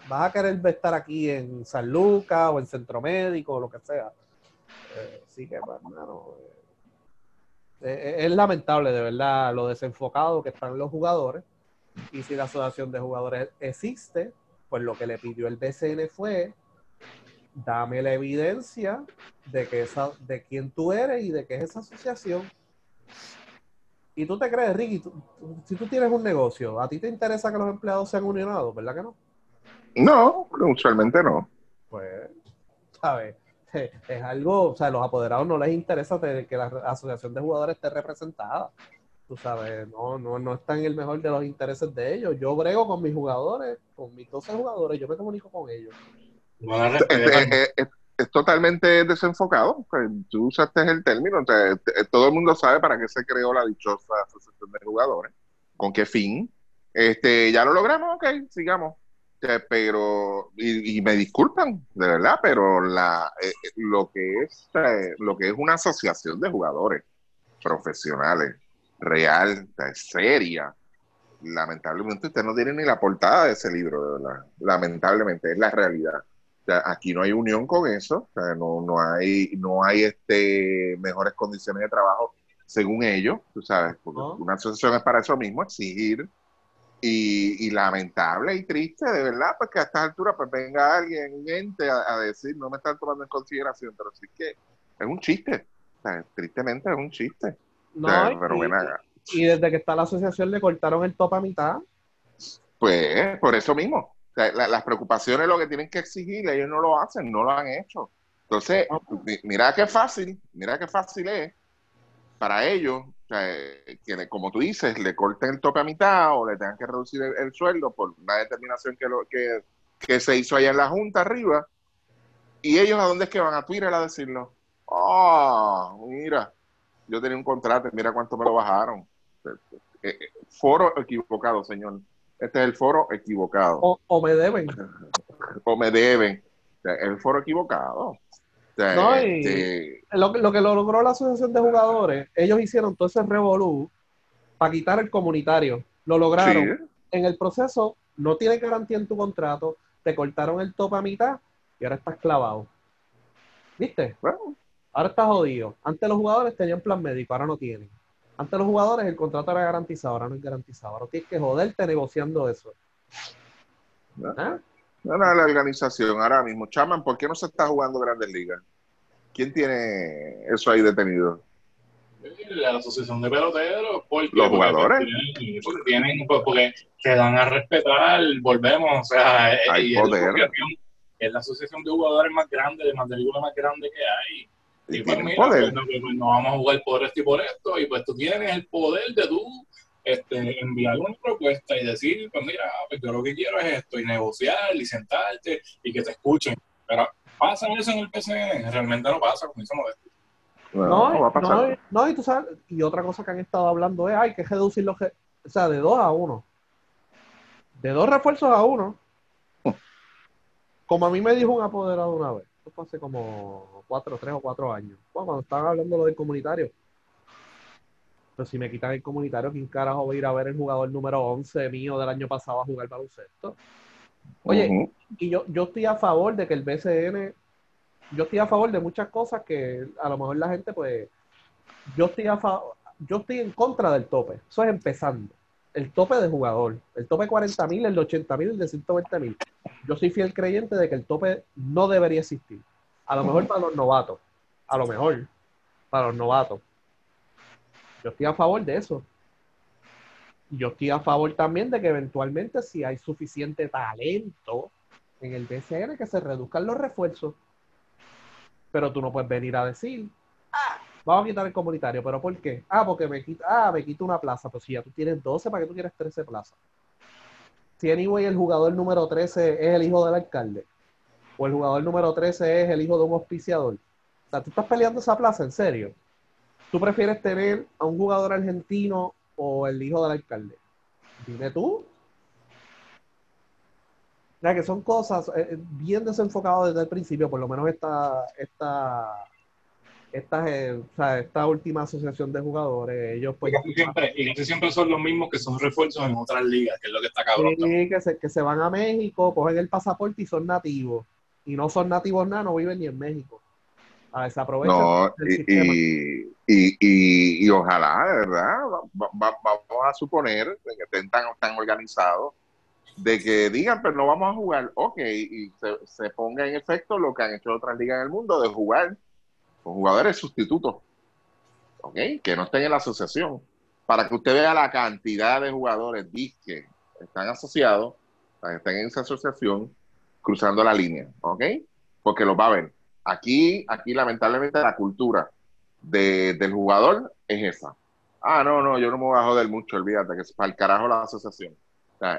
C: vas a querer estar aquí en San Lucas o en Centro Médico o lo que sea. Eh, sí que, pues, eh, es lamentable, de verdad, lo desenfocado que están los jugadores. Y si la asociación de jugadores existe, pues lo que le pidió el BCN fue dame la evidencia de que esa, de quién tú eres y de qué es esa asociación. Y tú te crees, Ricky, si tú tienes un negocio, ¿a ti te interesa que los empleados sean unionados, verdad que no?
B: No, usualmente no.
C: Pues, ¿sabes? Es algo, o sea, a los apoderados no les interesa que la asociación de jugadores esté representada. Tú sabes, no, no, no está en el mejor de los intereses de ellos. Yo brego con mis jugadores, con mis 12 jugadores, yo me comunico con ellos.
B: es, totalmente desenfocado. Tú usaste el término. todo el mundo sabe para qué se creó la dichosa asociación de jugadores, con qué fin. Este, ya lo logramos, ok, sigamos pero y, me disculpan de verdad pero la eh, lo que es eh, lo que es una asociación de jugadores profesionales real seria lamentablemente usted no tiene ni la portada de ese libro de verdad. Lamentablemente es la realidad. Aquí no hay unión con eso no, no hay no hay este mejores condiciones de trabajo según ellos tú sabes porque una asociación es para eso mismo exigir y, lamentable y triste, de verdad, porque a estas alturas pues venga alguien, un ente, a, decir, no me están tomando en consideración, pero sí que es un chiste, tristemente es un chiste.
C: No, y, desde que está la asociación le cortaron el top a mitad.
B: Pues por eso mismo, las preocupaciones lo que tienen que exigir, ellos no lo hacen, no lo han hecho. Entonces, mira qué fácil, mira qué fácil es para ellos que como tú dices, le corten el tope a mitad o le tengan que reducir el, sueldo por una determinación que, lo, que, se hizo allá en la Junta arriba. Y ellos a dónde es que van a Twitter a decirlo. Ah, mira, yo tenía un contrato, mira cuánto me lo bajaron. Eh, eh, foro equivocado, señor. Este es el foro equivocado.
C: O, me deben.
B: o me deben. el foro equivocado.
C: Este, lo, que logró la asociación de jugadores, ellos hicieron todo ese revolú para quitar el comunitario. Lo lograron. En el proceso, no tiene garantía en tu contrato, te cortaron el tope a mitad y ahora estás clavado. ¿Viste? Ahora estás jodido. Antes los jugadores tenían plan médico, ahora no tienen. Antes los jugadores el contrato era garantizado, ahora no es garantizado. Ahora tienes que joderte negociando eso.
B: ¿Ah? No, no, la organización ahora mismo. Chaman, ¿por qué no se está jugando Grandes Ligas? ¿Quién tiene eso ahí detenido?
A: La asociación de peloteros.
B: Porque, Los jugadores.
A: Porque tienen, pues, porque se dan a respetar, volvemos, o sea,
B: hay poder.
A: Es, la asociación de jugadores más grande, de mantenimiento más grande que hay. Y, pues, mira, pues, pues, no, vamos a jugar por esto y por esto, y pues tú tienes el poder de tú este, enviar una propuesta y decir, pues mira, pues yo lo que quiero es esto, y negociar, y sentarte, y que te escuchen. Pero pasa eso en el PCN, realmente no pasa, como dice Modesto.
C: No, no, va a pasar. no, y tú sabes, y otra cosa que han estado hablando es, hay que reducir los, o sea, de dos a uno. De dos refuerzos a uno. Como a mí me dijo un apoderado una vez, esto fue hace como cuatro, tres o cuatro años, cuando estaban hablando lo del comunitario pero si me quitan el comunitario, ¿quién carajo va a ir a ver el jugador número 11 mío del año pasado a jugar baloncesto? Oye, y yo, yo estoy a favor de que el BCN, yo estoy a favor de muchas cosas que a lo mejor la gente, pues, yo estoy a yo estoy en contra del tope. Eso es empezando. El tope de jugador. El tope 40 mil, el de 80 mil, el de 120 mil. Yo soy fiel creyente de que el tope no debería existir. A lo mejor para los novatos. A lo mejor para los novatos yo estoy a favor de eso. Yo estoy a favor también de que eventualmente si hay suficiente talento en el BCN que se reduzcan los refuerzos. Pero tú no puedes venir a decir, ah, vamos a quitar el comunitario, pero ¿por qué? Ah, porque me quita, ah, me quita una plaza. Pues si ya tú tienes 12, ¿para qué tú quieres 13 plazas? Si anyway el jugador número 13 es el hijo del alcalde, o el jugador número 13 es el hijo de un auspiciador. O sea, tú estás peleando esa plaza, en serio. ¿Tú prefieres tener a un jugador argentino o el hijo del alcalde? Dime tú. Ya que son cosas eh, eh, bien desenfocadas desde el principio, por lo menos esta, esta, esta, eh, o sea, esta última asociación de jugadores, ellos pues...
A: Y siempre, siempre son los mismos que son refuerzos en otras ligas, que es lo que está cabrón.
C: Sí, que se, que se van a México, cogen el pasaporte y son nativos. Y no son nativos nada, no viven ni en México. A ver, se aprovechan
B: no, y, y, y, ojalá, ¿verdad? vamos a suponer que estén tan, tan organizados de que digan, pero no vamos a jugar, ok, y se, se ponga en efecto lo que han hecho otras ligas en el mundo de jugar con jugadores sustitutos, ¿ok? Que no estén en la asociación, para que usted vea la cantidad de jugadores que están asociados, que estén en esa asociación, cruzando la línea, ¿ok? Porque los va a ver. Aquí, aquí lamentablemente la cultura del jugador es esa. Ah, no, no, yo no me voy a joder mucho, olvídate, que es para el carajo la asociación.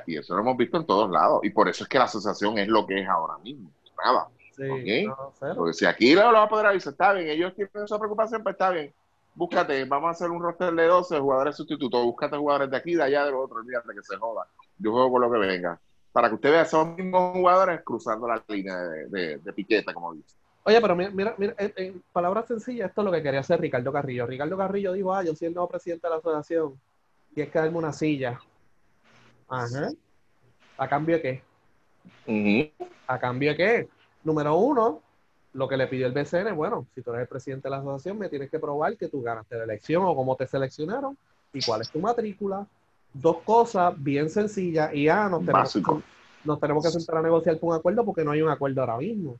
B: y eso lo hemos visto en todos lados. Y por eso es que la asociación es lo que es ahora mismo. Nada. Porque si aquí lo, lo va a poder avisar, está bien, ellos tienen esa preocupación, pues está bien. Búscate, vamos a hacer un roster de 12 jugadores sustitutos, búscate jugadores de aquí, de allá, de los otros, olvídate que se joda. Yo juego con lo que venga. Para que usted vea, son mismos jugadores cruzando la línea de, de, piqueta, como dice.
C: Oye, pero mira, mira, mira en, palabras sencillas, esto es lo que quería hacer Ricardo Carrillo. Ricardo Carrillo dijo, ah, yo soy el nuevo presidente de la asociación y es que darme una silla. Ajá. ¿A cambio de qué? ¿A cambio de qué? Número uno, lo que le pidió el BCN, bueno, si tú eres el presidente de la asociación, me tienes que probar que tú ganaste la elección o cómo te seleccionaron y cuál es tu matrícula. Dos cosas bien sencillas y ya nos tenemos, nos tenemos que sentar a negociar un acuerdo porque no hay un acuerdo ahora mismo.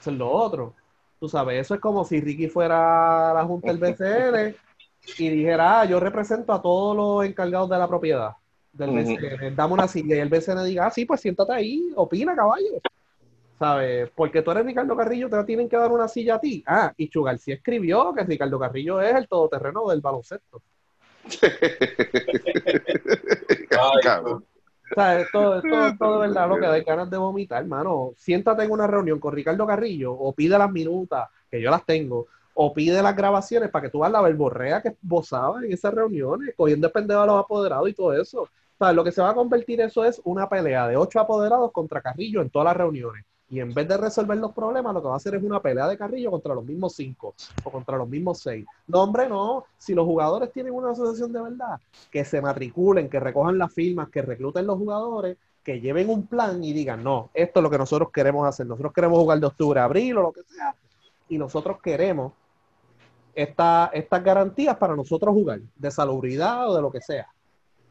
C: Eso es lo otro. Tú sabes, eso es como si Ricky fuera a la junta del BCN y dijera, ah, yo represento a todos los encargados de la propiedad del BCN, dame una silla y el BCN diga, ah, sí, pues siéntate ahí, opina, caballo. ¿sabes? Porque tú eres Ricardo Carrillo, te tienen que dar una silla a ti. Ah, y Chugarcía escribió que Ricardo Carrillo es el todoterreno del baloncesto. ¿Sabes? Todo, todo, todo de verdad lo que da ganas de vomitar, hermano. Siéntate en una reunión con Ricardo Carrillo o pide las minutas, que yo las tengo, o pide las grabaciones para que tú veas la verborrea que vozaba en esas reuniones, cogiendo pendejo a los apoderados y todo eso. O sea, lo que se va a convertir eso es una pelea de ocho apoderados contra Carrillo en todas las reuniones. Y en vez de resolver los problemas, lo que va a hacer es una pelea de carrillo contra los mismos cinco o contra los mismos seis. No, hombre, no. Si los jugadores tienen una asociación de verdad, que se matriculen, que recojan las firmas, que recluten los jugadores, que lleven un plan y digan, no, esto es lo que nosotros queremos hacer. Nosotros queremos jugar de octubre a abril o lo que sea. Y nosotros queremos esta, estas garantías para nosotros jugar, de salubridad o de lo que sea.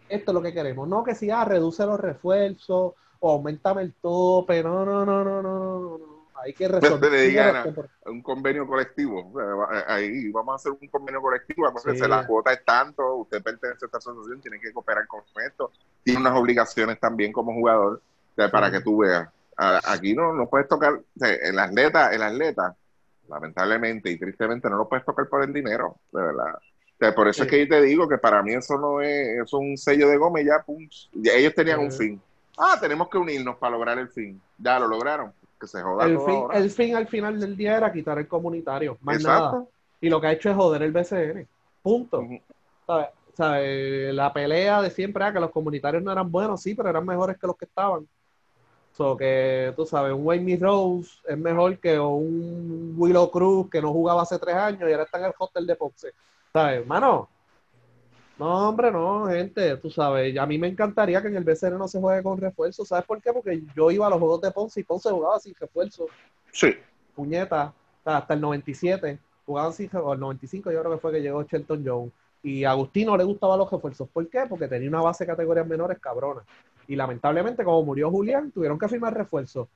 C: Esto es lo que queremos. No que si, ah, reduce los refuerzos o aumentame el tope, no, no, no, no, no, no. Hay que resolver.
B: un convenio colectivo. Ahí vamos a hacer un convenio colectivo. La cuota es tanto, usted pertenece a esta asociación, tiene que cooperar con esto. Tiene unas obligaciones también como jugador para que tú veas. Aquí no, no puedes tocar, el atleta, el atleta, lamentablemente y tristemente no lo puedes tocar por el dinero, de verdad. por eso es que yo te digo que para mí eso no es, eso es un sello de goma y ya, pum, ellos tenían un fin ah, tenemos que unirnos para lograr el fin. Ya lo lograron. Que se joda
C: el, fin, el fin al final del día era quitar el comunitario, más nada. Y lo que ha hecho es joder el BCN. Punto. La pelea de siempre era que los comunitarios no eran buenos, sí, pero eran mejores que los que estaban. So que, tú sabes, un Wayne Rose es mejor que un Willow Cruz que no jugaba hace tres años y ahora está en el hotel de Ponce. ¿Sabes, hermano? No, hombre, no, gente, tú sabes, a mí me encantaría que en el BCN no se juegue con refuerzo. ¿Sabes por qué? Porque yo iba a los juegos de Ponce y Ponce jugaba sin refuerzo.
B: Sí.
C: Puñeta, hasta el 97 jugaban sin o el 95 yo creo que fue que llegó Shelton Jones. Y a Agustino le gustaban los refuerzos. ¿Por qué? Porque tenía una base de categorías menores cabrona. Y lamentablemente, como murió Julián, tuvieron que firmar refuerzos.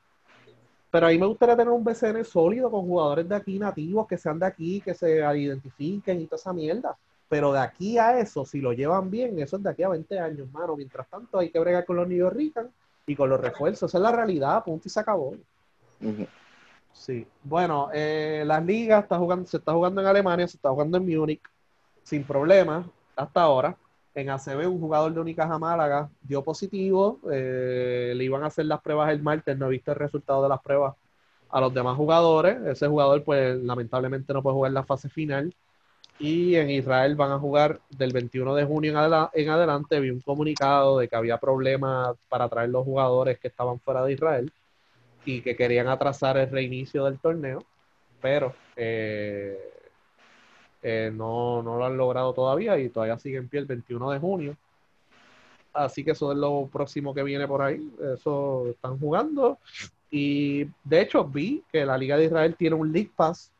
C: Pero ahí me gustaría tener un BCN sólido con jugadores de aquí nativos que sean de aquí, que se identifiquen y toda esa mierda. Pero de aquí a eso, si lo llevan bien, eso es de aquí a 20 años, mano. Mientras tanto, hay que bregar con los New Rican y con los refuerzos. Esa es la realidad, punto y se acabó. Sí. Bueno, eh, las ligas está jugando, se está jugando en Alemania, se está jugando en Múnich, sin problemas hasta ahora. En ACB, un jugador de Unicaja Málaga dio positivo. Eh, le iban a hacer las pruebas el martes, no he visto el resultado de las pruebas a los demás jugadores. Ese jugador, pues, lamentablemente no puede jugar la fase final. Y en Israel van a jugar del 21 de junio en, adelante. Vi un comunicado de que había problemas para traer los jugadores que estaban fuera de Israel y que querían atrasar el reinicio del torneo. Pero eh, Eh, no, no lo han logrado todavía y todavía sigue en pie el 21 de junio. Así que eso es lo próximo que viene por ahí. Eso están jugando. Y de hecho vi que la Liga de Israel tiene un League Pass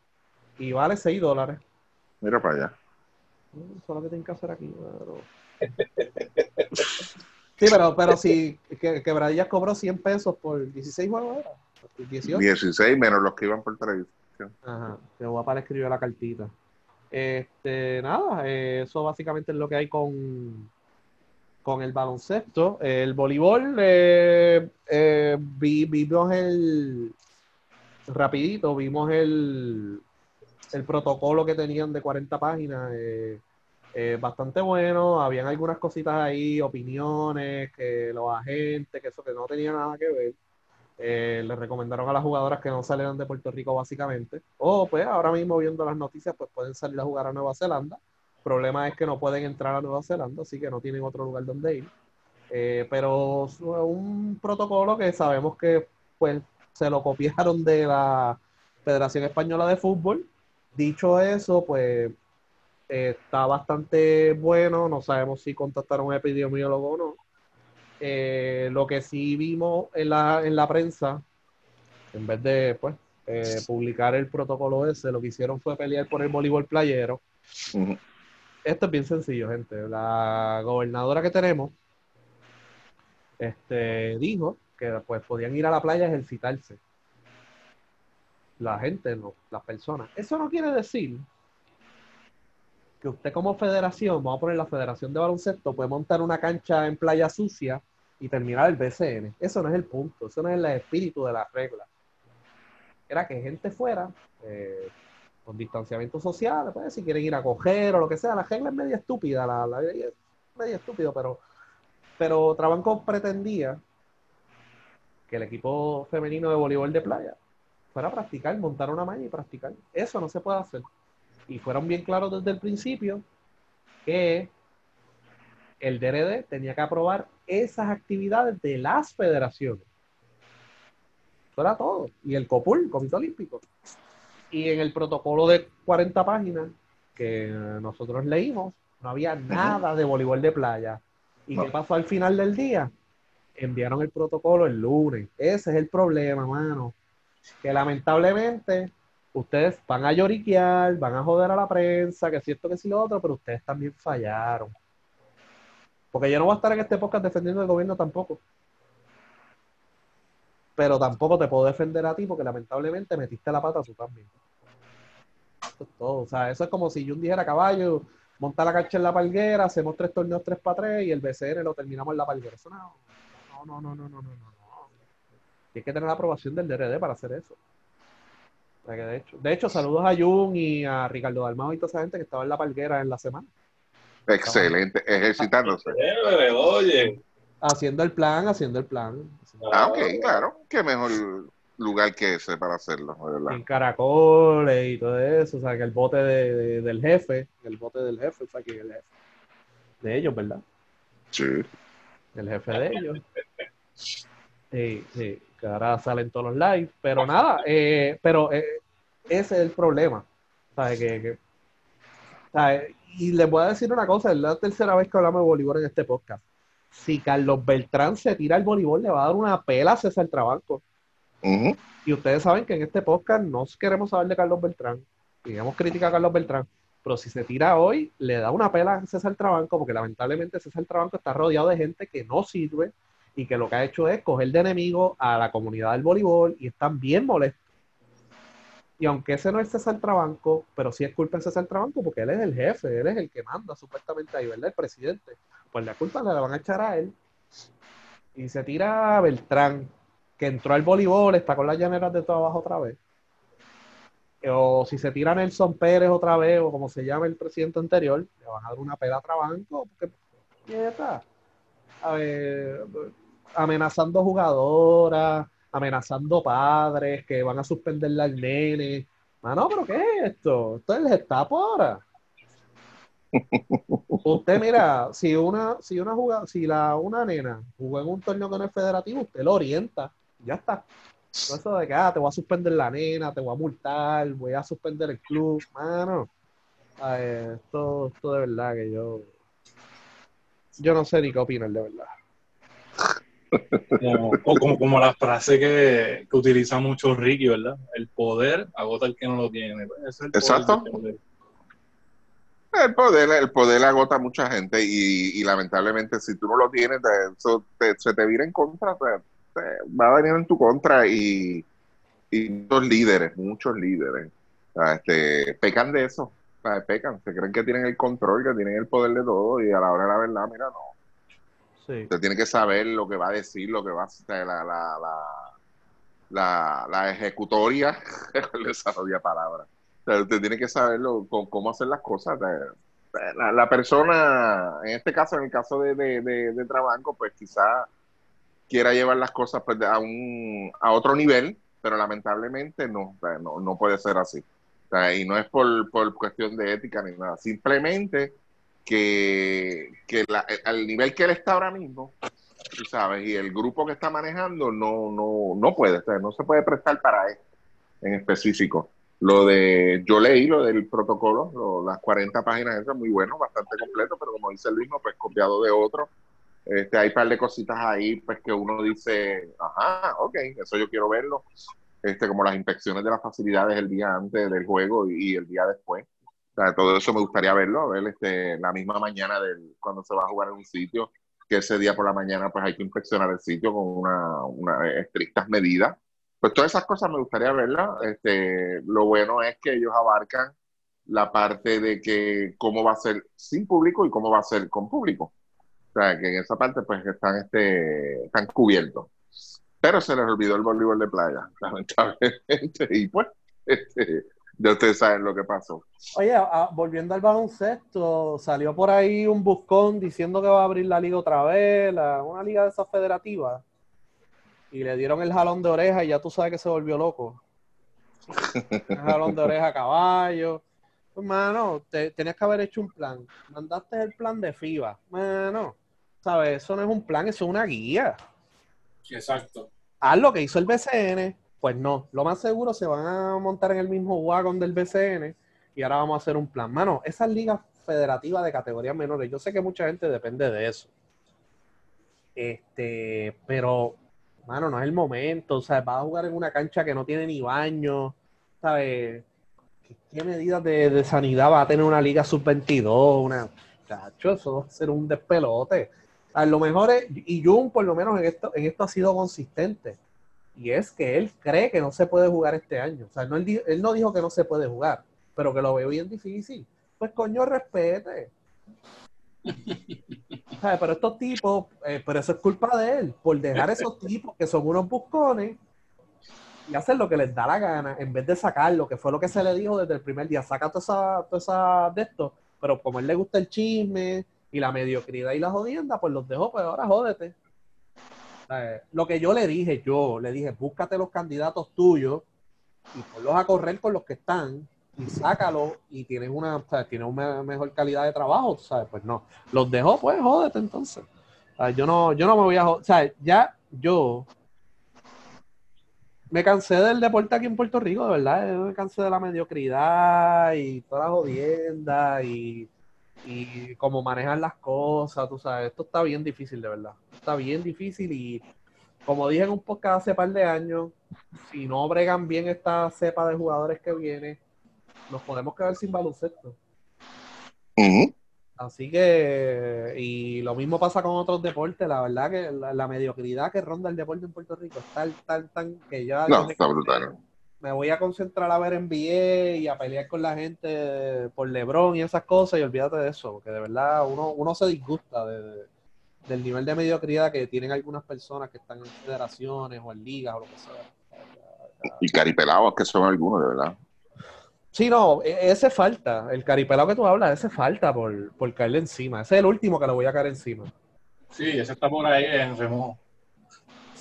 C: y vale 6 dólares.
B: Mira para allá.
C: Eso es lo que tienen que hacer aquí. Sí, pero, pero si que, Quebradillas cobró 100 pesos por 16 juegos,
B: 18. 16 menos los que iban por televisión.
C: Ajá, que para escribir la cartita. Este, nada, eh, eso básicamente es lo que hay con, con el baloncesto. El voleibol, eh, eh, vimos el, rapidito, vimos el, el protocolo que tenían de 40 páginas. bastante bueno, habían algunas cositas ahí, opiniones, que los agentes, que eso que no tenía nada que ver. Eh, le recomendaron a las jugadoras que no salieran de Puerto Rico básicamente. O pues ahora mismo viendo las noticias, pues pueden salir a jugar a Nueva Zelanda. El problema es que no pueden entrar a Nueva Zelanda, así que no tienen otro lugar donde ir. Eh, pero un protocolo que sabemos que pues se lo copiaron de la Federación Española de Fútbol. Dicho eso, pues está bastante bueno. No sabemos si contactaron a un epidemiólogo o no. Eh, lo que sí vimos en la, en la prensa, en vez de pues, eh, publicar el protocolo ese, lo que hicieron fue pelear por el voleibol playero. Esto es bien sencillo, gente. La gobernadora que tenemos este, dijo que pues podían ir a la playa a ejercitarse. La gente, las personas. Eso no quiere decir que usted como federación, vamos a poner la Federación de Baloncesto, puede montar una cancha en playa sucia y terminar el BCN. Eso no es el punto, eso no es el espíritu de la regla. Era que gente fuera eh, con distanciamiento social, pues, si quieren ir a coger o lo que sea, la regla es media estúpida, la, la es media estúpido, pero, pero Trabanco pretendía que el equipo femenino de voleibol de playa fuera a practicar, montar una malla y practicar. Eso no se puede hacer. Y fueron bien claros desde el principio que el DRD tenía que aprobar esas actividades de las federaciones. Eso era todo. Y el COPUL, Comité Olímpico. Y en el protocolo de 40 páginas que nosotros leímos, no había nada de voleibol de playa. ¿Y qué pasó al final del día? Enviaron el protocolo el lunes. Ese es el problema, mano. Que lamentablemente ustedes van a lloriquear, van a joder a la prensa, que es cierto que sí lo otro, pero ustedes también fallaron. Porque yo no voy a estar en este podcast defendiendo al gobierno tampoco. Pero tampoco te puedo defender a ti porque lamentablemente metiste la pata tú también. Eso es todo. O sea, eso es como si yo un dijera caballo, monta la cancha en la palguera, hacemos tres torneos tres para tres y el BCN lo terminamos en la palguera. Eso no, no, no, no, no, no, no. Tienes que tener la aprobación del DRD para hacer eso. de, hecho, de hecho, saludos a Jun y a Ricardo Dalmao y toda esa gente que estaba en la palguera en la semana.
B: Excelente, ejercitándose.
A: Oye.
C: Haciendo el plan, haciendo el plan.
B: Ah, ok, claro. Qué mejor lugar que ese para hacerlo,
C: En caracoles y todo eso, o sea, que el bote de, del jefe, el bote del jefe, o sea, que el jefe de ellos, ¿verdad?
B: Sí.
C: El jefe de ellos. Sí, sí, que ahora salen todos los lives, pero nada, eh, pero eh, ese es el problema, ¿sabes? Que, que ¿sabes? y les voy a decir una cosa, es la tercera vez que hablamos de voleibol en este podcast. Si Carlos Beltrán se tira al voleibol, le va a dar una pela a César Trabanco. Y ustedes saben que en este podcast no queremos saber de Carlos Beltrán. Digamos crítica a Carlos Beltrán. Pero si se tira hoy, le da una pela a César Trabanco, porque lamentablemente César Trabanco está rodeado de gente que no sirve y que lo que ha hecho es coger de enemigo a la comunidad del voleibol y están bien molestos y aunque ese no es César Trabanco, pero sí es culpa de César Trabanco porque él es el jefe, él es el que manda supuestamente ahí, ¿verdad? El presidente. Pues la culpa la van a echar a él. Y se tira a Beltrán, que entró al voleibol, está con las llaneras de todo abajo otra vez. O si se tira Nelson Pérez otra vez, o como se llama el presidente anterior, le van a dar una pela a Trabanco, porque ¿qué está? A ver, amenazando jugadoras amenazando padres que van a suspenderle al nene. Mano, pero ¿qué es esto? Esto es el Gestapo ahora. Usted mira, si una, si una juga, si la, una nena jugó en un torneo que no es federativo, usted lo orienta, ya está. eso de que ah, te voy a suspender la nena, te voy a multar, voy a suspender el club, mano. esto, esto de verdad que yo. Yo no sé ni qué opinar de verdad.
A: Como, como, la frase que, que, utiliza mucho Ricky, ¿verdad? El poder agota el que no lo tiene.
B: Pues, Exacto. El poder, el poder agota a mucha gente y, lamentablemente si tú no lo tienes, eso se te vira en contra, va a venir en tu contra y, y muchos líderes, muchos líderes, este, pecan de eso, pecan, se creen que tienen el control, que tienen el poder de todo y a la hora de la verdad, mira, no. Sí. Usted tiene que saber lo que va a decir, lo que va a hacer la, la, la, la, ejecutoria, le desarrolla palabras. usted tiene que saberlo, cómo hacer las cosas. La, persona, en este caso, en el caso de, de, de, Trabanco, pues quizá quiera llevar las cosas pues, a, un, a otro nivel, pero lamentablemente no, no, no puede ser así. y no es por, por, cuestión de ética ni nada, simplemente que, que al nivel que él está ahora mismo, tú sabes, y el grupo que está manejando no, no, no puede, no se puede prestar para esto en específico. Lo de, yo leí lo del protocolo, las 40 páginas, eso es muy bueno, bastante completo, pero como dice Luis, no, pues copiado de otro. Este, hay un par de cositas ahí, pues que uno dice, ajá, ok, eso yo quiero verlo. Este, como las inspecciones de las facilidades el día antes del juego y, el día después. Todo eso me gustaría verlo, ver este, la misma mañana del, cuando se va a jugar en un sitio, que ese día por la mañana pues hay que inspeccionar el sitio con una, una estrictas medidas pues todas esas cosas me gustaría verlas. Este, lo bueno es que ellos abarcan la parte de que cómo va a ser sin público y cómo va a ser con público. O sea, que en esa parte pues están, este, están cubiertos. Pero se les olvidó el voleibol de playa, lamentablemente. Y pues, este, ya ustedes saben lo que pasó.
C: Oye, volviendo al baloncesto, salió por ahí un buscón diciendo que va a abrir la liga otra vez, una liga de esas federativas y le dieron el jalón de oreja y ya tú sabes que se volvió loco. El jalón de oreja a caballo. Pues, mano, tenías que haber hecho un plan. Mandaste el plan de FIBA. Mano, ¿sabes? Eso no es un plan, eso es una guía.
A: Exacto.
C: Haz lo que hizo el BCN. Pues no, lo más seguro se van a montar en el mismo wagon del BCN y ahora vamos a hacer un plan. Mano, esas ligas federativas de categorías menores, yo sé que mucha gente depende de eso. Este, pero mano, no es el momento, o sea, vas a jugar en una cancha que no tiene ni baño, ¿sabes? ¿Qué, medidas de, sanidad va a tener una liga sub-22? Una, chacho, eso va a ser un despelote. A lo mejor, es, y Jun por lo menos en esto, en esto ha sido consistente, y es que él cree que no se puede jugar este año. O sea, no, él, él no dijo que no se puede jugar, pero que lo veo bien difícil. Pues coño, respete. Pero estos tipos, eh, pero eso es culpa de él, por dejar esos tipos que son unos buscones y hacer lo que les da la gana, en vez de sacarlo, que fue lo que se le dijo desde el primer día, saca toda esa, toda esa de esto, pero como a él le gusta el chisme y la mediocridad y la jodienda, pues los dejó, pues ahora jódete. Lo que yo le dije, yo le dije, búscate los candidatos tuyos y ponlos a correr con los que están y sácalo y tienes una, o tiene una mejor calidad de trabajo, ¿sabes? Pues no. Los dejó, pues jódete entonces. yo no, yo no me voy a o sea, ya yo me cansé del deporte aquí en Puerto Rico, de verdad. me cansé de la mediocridad y toda la jodienda y, y cómo manejan las cosas, tú sabes. Esto está bien difícil, de verdad. Está bien difícil y como dije en un podcast hace par de años, si no bregan bien esta cepa de jugadores que viene, nos podemos quedar sin baloncesto. Así que, y lo mismo pasa con otros deportes, la verdad que la, mediocridad que ronda el deporte en Puerto Rico está tan, tan, tan que ya...
B: No, está brutal.
C: Me voy a concentrar a ver NBA y a pelear con la gente por LeBron y esas cosas y olvídate de eso, porque de verdad uno, uno se disgusta del nivel de mediocridad que tienen algunas personas que están en federaciones o en ligas o lo que sea.
B: Y caripelados que son algunos, de verdad.
C: Sí, no, e, ese falta. El caripelado que tú hablas, ese falta por, por caerle encima. Ese es el último que le voy a caer encima.
A: Sí, ese está por ahí en remojo.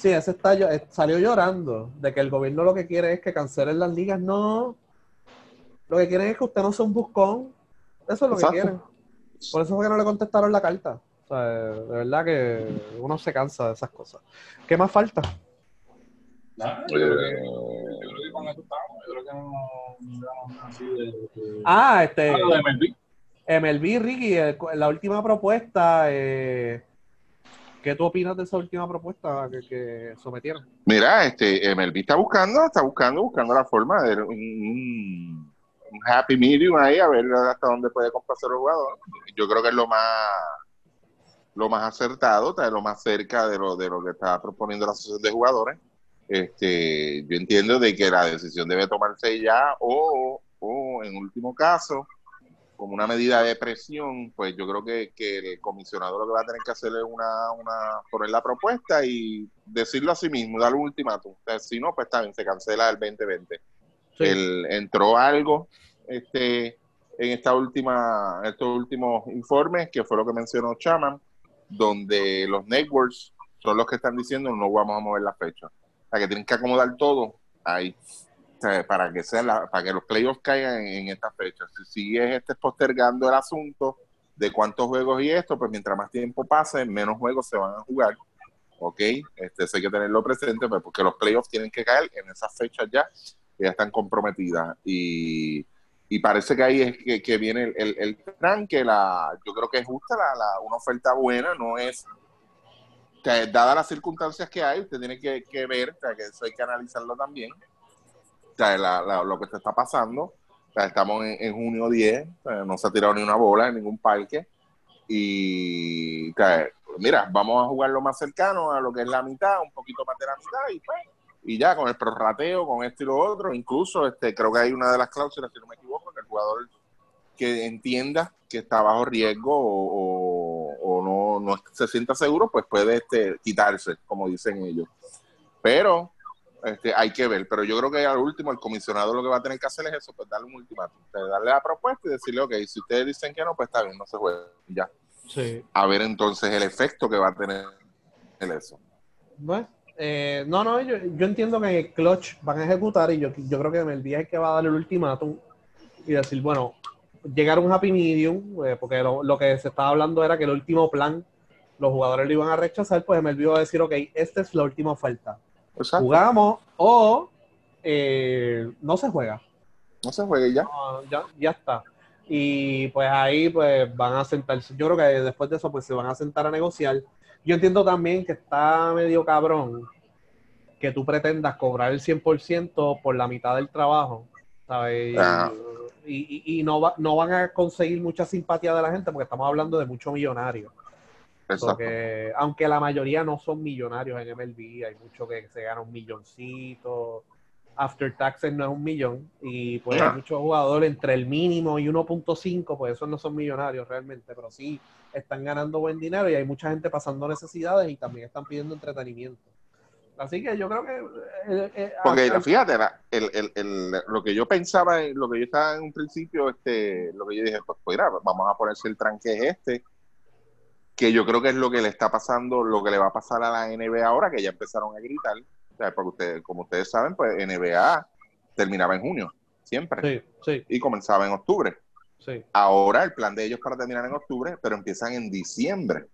C: Sí, ese está, eh, salió llorando de que el gobierno lo que quiere es que cancelen las ligas. No. Lo que quieren es que usted no sea un buscón. Eso es lo que quieren. Por eso fue que no le contestaron la carta. O sea, de verdad que uno se cansa de esas cosas. ¿Qué más falta?
A: yo, creo que, con eso estamos. creo que no, así de,
C: Ah, este. Ah, MLB. MLB, Ricky, la última propuesta. Eh, ¿Qué tú opinas de esa última propuesta que, sometieron?
B: Mira, este MLB está buscando, está buscando, buscando la forma de un, happy medium ahí, a ver hasta dónde puede complacer el jugador. Yo creo que es lo más lo más acertado, lo más cerca de lo, de lo que está proponiendo la asociación de jugadores. Este, yo entiendo de que la decisión debe tomarse ya o, o en último caso, como una medida de presión, pues yo creo que, el comisionado lo que va a tener que hacer es una, una poner la propuesta y decirlo a sí mismo, dar un ultimátum. si no, pues también se cancela el 2020. El, entró algo este, en esta última, estos últimos informes, que fue lo que mencionó Chaman, donde los networks son los que están diciendo no vamos a mover la fecha. O sea, que tienen que acomodar todo ahí para que sea para que los playoffs caigan en, esta fecha. Si sigues este postergando el asunto de cuántos juegos y esto, pues mientras más tiempo pase, menos juegos se van a jugar. ¿Ok? Este, eso hay que tenerlo presente, pues, porque los playoffs tienen que caer en esas fechas ya, que ya están comprometidas. Y, parece que ahí es que, viene el, el, plan, que la, yo creo que es justa, la, una oferta buena, no es que dadas las circunstancias que hay, usted tiene que, que ver, que eso hay que analizarlo también lo que se está pasando. estamos en, junio 10, no se ha tirado ni una bola en ningún parque. Y mira, vamos a jugar lo más cercano a lo que es la mitad, un poquito más de la mitad, y, pues, y ya con el prorrateo, con esto y lo otro. Incluso este, creo que hay una de las cláusulas, si no me equivoco, que el jugador que entienda que está bajo riesgo o, no, no, se sienta seguro, pues puede este, quitarse, como dicen ellos. Pero este, hay que ver, pero yo creo que al último el comisionado lo que va a tener que hacer es eso, pues darle un ultimátum, darle la propuesta y decirle, ok, si ustedes dicen que no, pues está bien, no se juega, ya.
C: Sí.
B: A ver entonces el efecto que va a tener en eso.
C: Bueno, eh, no, no, yo, yo, entiendo que el clutch van a ejecutar y yo, yo creo que el día es que va a darle el ultimátum y decir, bueno, llegar a un happy medium, eh, porque lo, lo, que se estaba hablando era que el último plan los jugadores lo iban a rechazar, pues va a decir, ok, esta es la última oferta jugamos o eh, no se juega.
B: No se juega y ya.
C: ya. Ya está. Y pues ahí pues van a sentarse. Yo creo que después de eso pues se van a sentar a negociar. Yo entiendo también que está medio cabrón que tú pretendas cobrar el 100% por la mitad del trabajo, ¿sabes? Ah. Y, y, no, va, no van a conseguir mucha simpatía de la gente porque estamos hablando de muchos millonarios. Porque, aunque la mayoría no son millonarios en MLB, hay muchos que se ganan un milloncito. After taxes no es un millón. Y pues hay muchos jugadores entre el mínimo y 1.5, pues esos no son millonarios realmente, pero sí están ganando buen dinero y hay mucha gente pasando necesidades y también están pidiendo entretenimiento. Así que yo creo que...
B: Eh, eh, Porque fíjate, lo que yo pensaba, lo que yo estaba en un principio, este, lo que yo dije, pues, pues mira, vamos a ponerse el tranque este que yo creo que es lo que le está pasando, lo que le va a pasar a la NBA ahora, que ya empezaron a gritar, porque ustedes, como ustedes saben, pues NBA terminaba en junio, siempre, y comenzaba en octubre. Ahora el plan de ellos para terminar en octubre, pero empiezan en diciembre.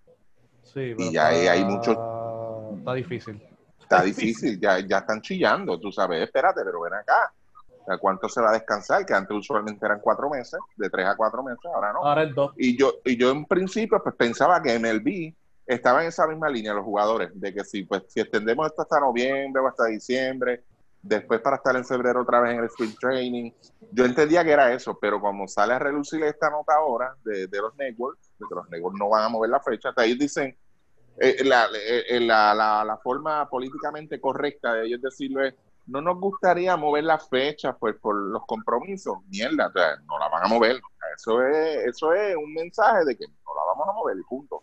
B: y ya hay, mucho...
C: Está difícil.
B: Está difícil, ya, ya están chillando, tú sabes, espérate, pero ven acá ¿Cuánto se va a descansar? Que antes usualmente eran cuatro meses, de tres a cuatro meses, ahora no.
C: Ahora es dos.
B: Y yo, y yo en principio pues pensaba que en el B estaba en esa misma línea los jugadores, de que si pues si extendemos esto hasta noviembre o hasta diciembre, después para estar en febrero otra vez en el spring training, yo entendía que era eso, pero como sale a relucir esta nota ahora de, los networks, de que los networks no van a mover la fecha, hasta ellos dicen, eh, la, eh, la, la, la, forma políticamente correcta de ellos decirlo es, no nos gustaría mover la fecha pues por los compromisos. Mierda, no la van a mover. Eso es, eso es un mensaje de que no la vamos a mover y punto.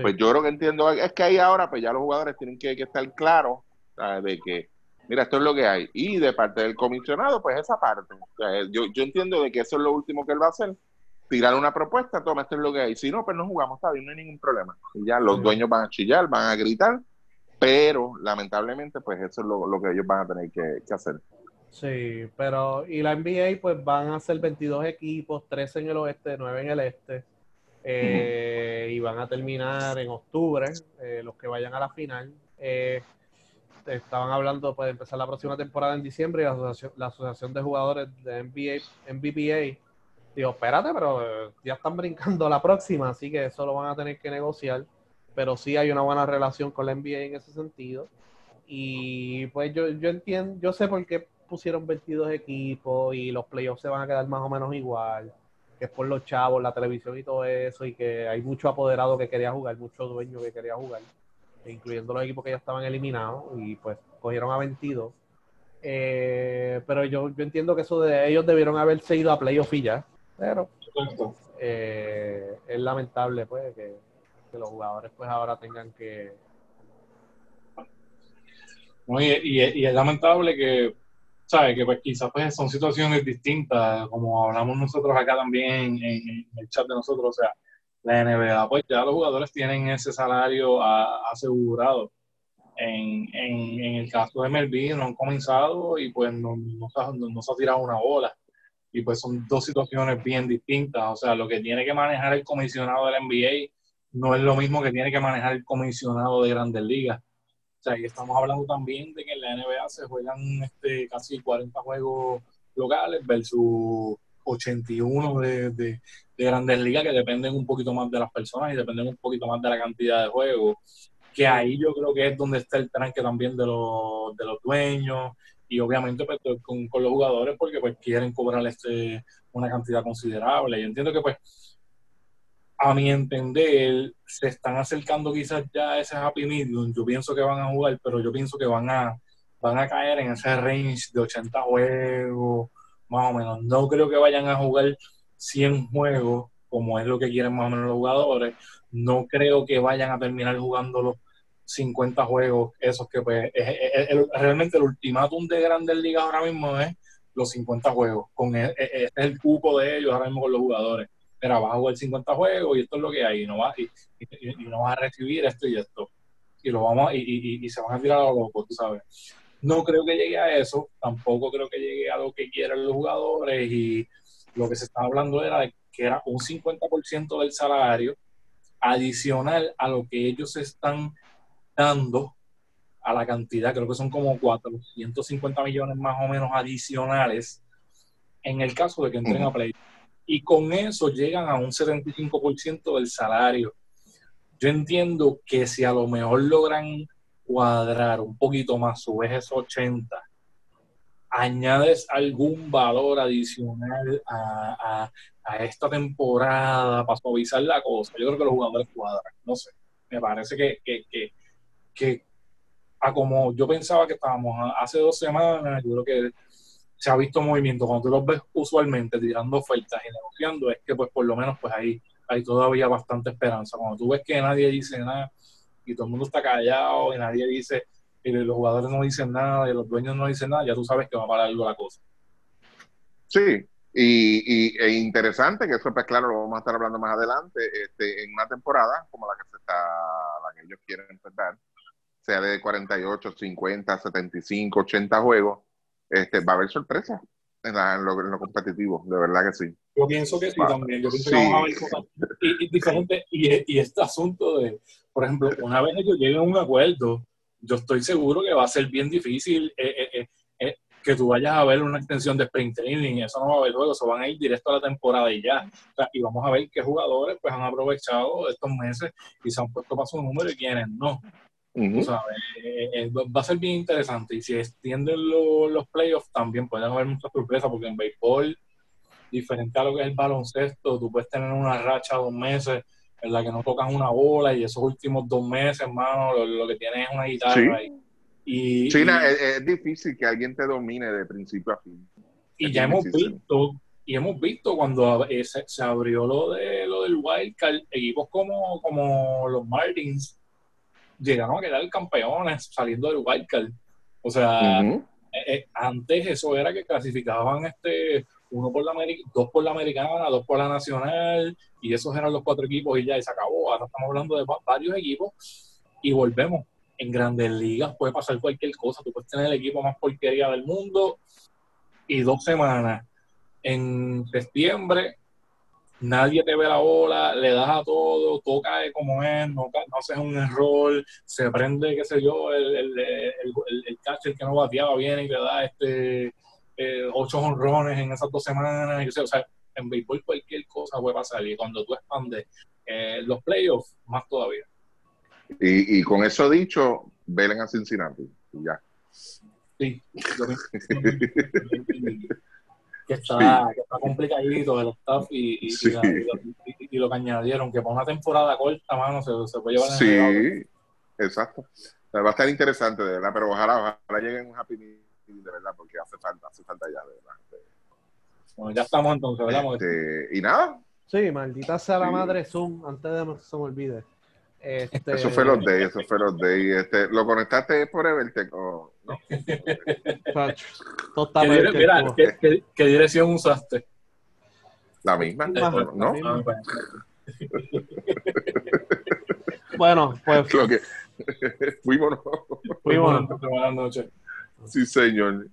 B: Pues yo creo que entiendo, es que ahí ahora pues ya los jugadores tienen que, estar claros de que, mira, esto es lo que hay. Y de parte del comisionado, pues esa parte. yo, yo entiendo de que eso es lo último que él va a hacer. Tirar una propuesta, toma, esto es lo que hay. Si no, pues no jugamos, está bien, no hay ningún problema. Y ya los dueños van a chillar, van a gritar pero lamentablemente pues eso es lo, que ellos van a tener que, hacer.
C: Sí, pero y la NBA pues van a ser 22 equipos, 13 en el oeste, 9 en el este, eh, y van a terminar en octubre, eh, los que vayan a la final. Eh, estaban hablando pues, de empezar la próxima temporada en diciembre y la asociación, la asociación de jugadores de NBA, NBPA digo, espérate, pero ya están brincando la próxima, así que eso lo van a tener que negociar. Pero sí hay una buena relación con la NBA en ese sentido. Y pues yo, yo entiendo, yo sé por qué pusieron 22 equipos y los playoffs se van a quedar más o menos igual, que es por los chavos, la televisión y todo eso, y que hay mucho apoderado que quería jugar, muchos dueños que quería jugar, incluyendo los equipos que ya estaban eliminados, y pues cogieron a 22. Eh, pero yo, yo entiendo que eso de ellos debieron haberse ido a playoff y ya, pero eh, es lamentable pues que, que los jugadores pues ahora tengan que
A: y, y, es lamentable que, ¿sabes? Que pues quizás pues son situaciones distintas, como hablamos nosotros acá también en, el chat de nosotros, o sea, la NBA, pues ya los jugadores tienen ese salario asegurado. En, en, el caso de Melvin no han comenzado y pues no, no, no, se ha tirado una bola. Y pues son dos situaciones bien distintas. O sea, lo que tiene que manejar el comisionado del NBA no es lo mismo que tiene que manejar el comisionado de Grandes Ligas o sea, y estamos hablando también de que en la NBA se juegan este, casi 40 juegos locales versus 81 de, de, grandes ligas que dependen un poquito más de las personas y dependen un poquito más de la cantidad de juegos. Que ahí yo creo que es donde está el tranque también de los, de los dueños y obviamente pues, con, los jugadores porque pues quieren cobrar este, una cantidad considerable. Y entiendo que pues a mi entender, se están acercando quizás ya a ese happy medium. Yo pienso que van a jugar, pero yo pienso que van a, van a caer en ese range de 80 juegos, más o menos. No creo que vayan a jugar 100 juegos, como es lo que quieren más o menos los jugadores. No creo que vayan a terminar jugando los 50 juegos, esos que pues, realmente el ultimátum de Grandes Ligas ahora mismo es los 50 juegos. Con e, e, este es el cupo de ellos ahora mismo con los jugadores mira, vas a jugar 50 juegos y esto es lo que hay, y no vas, y, no vas a recibir esto y esto. Y lo vamos y, se van a tirar a lo loco, tú sabes. No creo que llegue a eso, tampoco creo que llegue a lo que quieren los jugadores y lo que se estaba hablando era de que era un 50% del salario adicional a lo que ellos están dando a la cantidad, creo que son como 450 millones más o menos adicionales en el caso de que entren a play y con eso llegan a un 75% del salario. Yo entiendo que si a lo mejor logran cuadrar un poquito más, subes esos 80, añades algún valor adicional a, esta temporada para suavizar la cosa, yo creo que los jugadores cuadran, no sé, me parece que, que, que a como yo pensaba que estábamos hace dos semanas, yo creo que se ha visto movimiento. Cuando tú los ves usualmente tirando ofertas y negociando, es que pues por lo menos pues ahí hay todavía bastante esperanza. Cuando tú ves que nadie dice nada y todo el mundo está callado y nadie dice, y los jugadores no dicen nada y los dueños no dicen nada, ya tú sabes que va a parar algo la cosa.
B: Sí, y, y e interesante que eso pues claro lo vamos a estar hablando más adelante, este, en una temporada como la que se está, la que ellos quieren empezar, sea de 48, 50, 75, 80 juegos, este, va a haber sorpresa en, lo, competitivo, de verdad que sí.
A: Yo pienso que sí también, yo pienso que vamos a ver cosas y, diferentes, y, este asunto de, por ejemplo, una vez ellos lleguen a un acuerdo, yo estoy seguro que va a ser bien difícil eh, eh, eh, que tú vayas a ver una extensión de sprint training, eso no va a haber luego, se van a ir directo a la temporada y ya. y vamos a ver qué jugadores pues han aprovechado estos meses y se han puesto para su número y quiénes no. Eh, eh, va a ser bien interesante. Y si extienden los playoffs, también pueden haber muchas sorpresas, porque en béisbol, diferente a lo que es el baloncesto, tú puedes tener una racha dos meses en la que no tocas una bola y esos últimos dos meses, hermano, lo, que tienes es una guitarra.
B: Sí. Y, es, difícil que alguien te domine de principio a fin.
A: Y ya hemos visto, y hemos visto cuando eh, se, abrió lo de lo del wildcard, equipos como, como los Martins llegaron a quedar campeones saliendo del wildcard. O sea, eh, eh, antes eso era que clasificaban este uno por la dos por la americana, dos por la nacional, y esos eran los cuatro equipos y ya, y se acabó. Ahora estamos hablando de varios equipos y volvemos. En grandes ligas puede pasar cualquier cosa. Tú puedes tener el equipo más porquería del mundo y dos semanas en septiembre nadie te ve la bola, le das a todo, todo cae como es, no, no haces un error, se prende, qué sé yo, el, el, el, el, catcher que no bateaba bien y le da este eh, ocho honrones en esas dos semanas, o sea, en béisbol cualquier cosa puede pasar y cuando tú expandes eh, los playoffs, más todavía.
B: Y, y con eso dicho, velen a Cincinnati, ya.
A: Sí, que está, que está complicadito el staff y, y, lo que añadieron, que para una temporada corta, mano, se, se puede llevar
B: en Sí, exacto. Va a estar interesante, de verdad, pero ojalá, ojalá lleguen un happy meeting, de verdad, porque hace falta, hace falta ya, de verdad.
A: Bueno, ya estamos entonces, ¿verdad?
B: Este, y nada.
C: Sí, maldita sea la madre Zoom, antes de que se me olvide. Este...
B: Eso fue los days, eso fue los days. Este, ¿Lo conectaste por Evertech o no?
A: ¿Qué, mira, ¿qué, qué, dirección usaste?
B: La misma, ¿no? ¿no?
C: bueno, pues.
B: Lo que... Fuimos,
A: Fuimos. Buenas noches.
B: Sí, señor.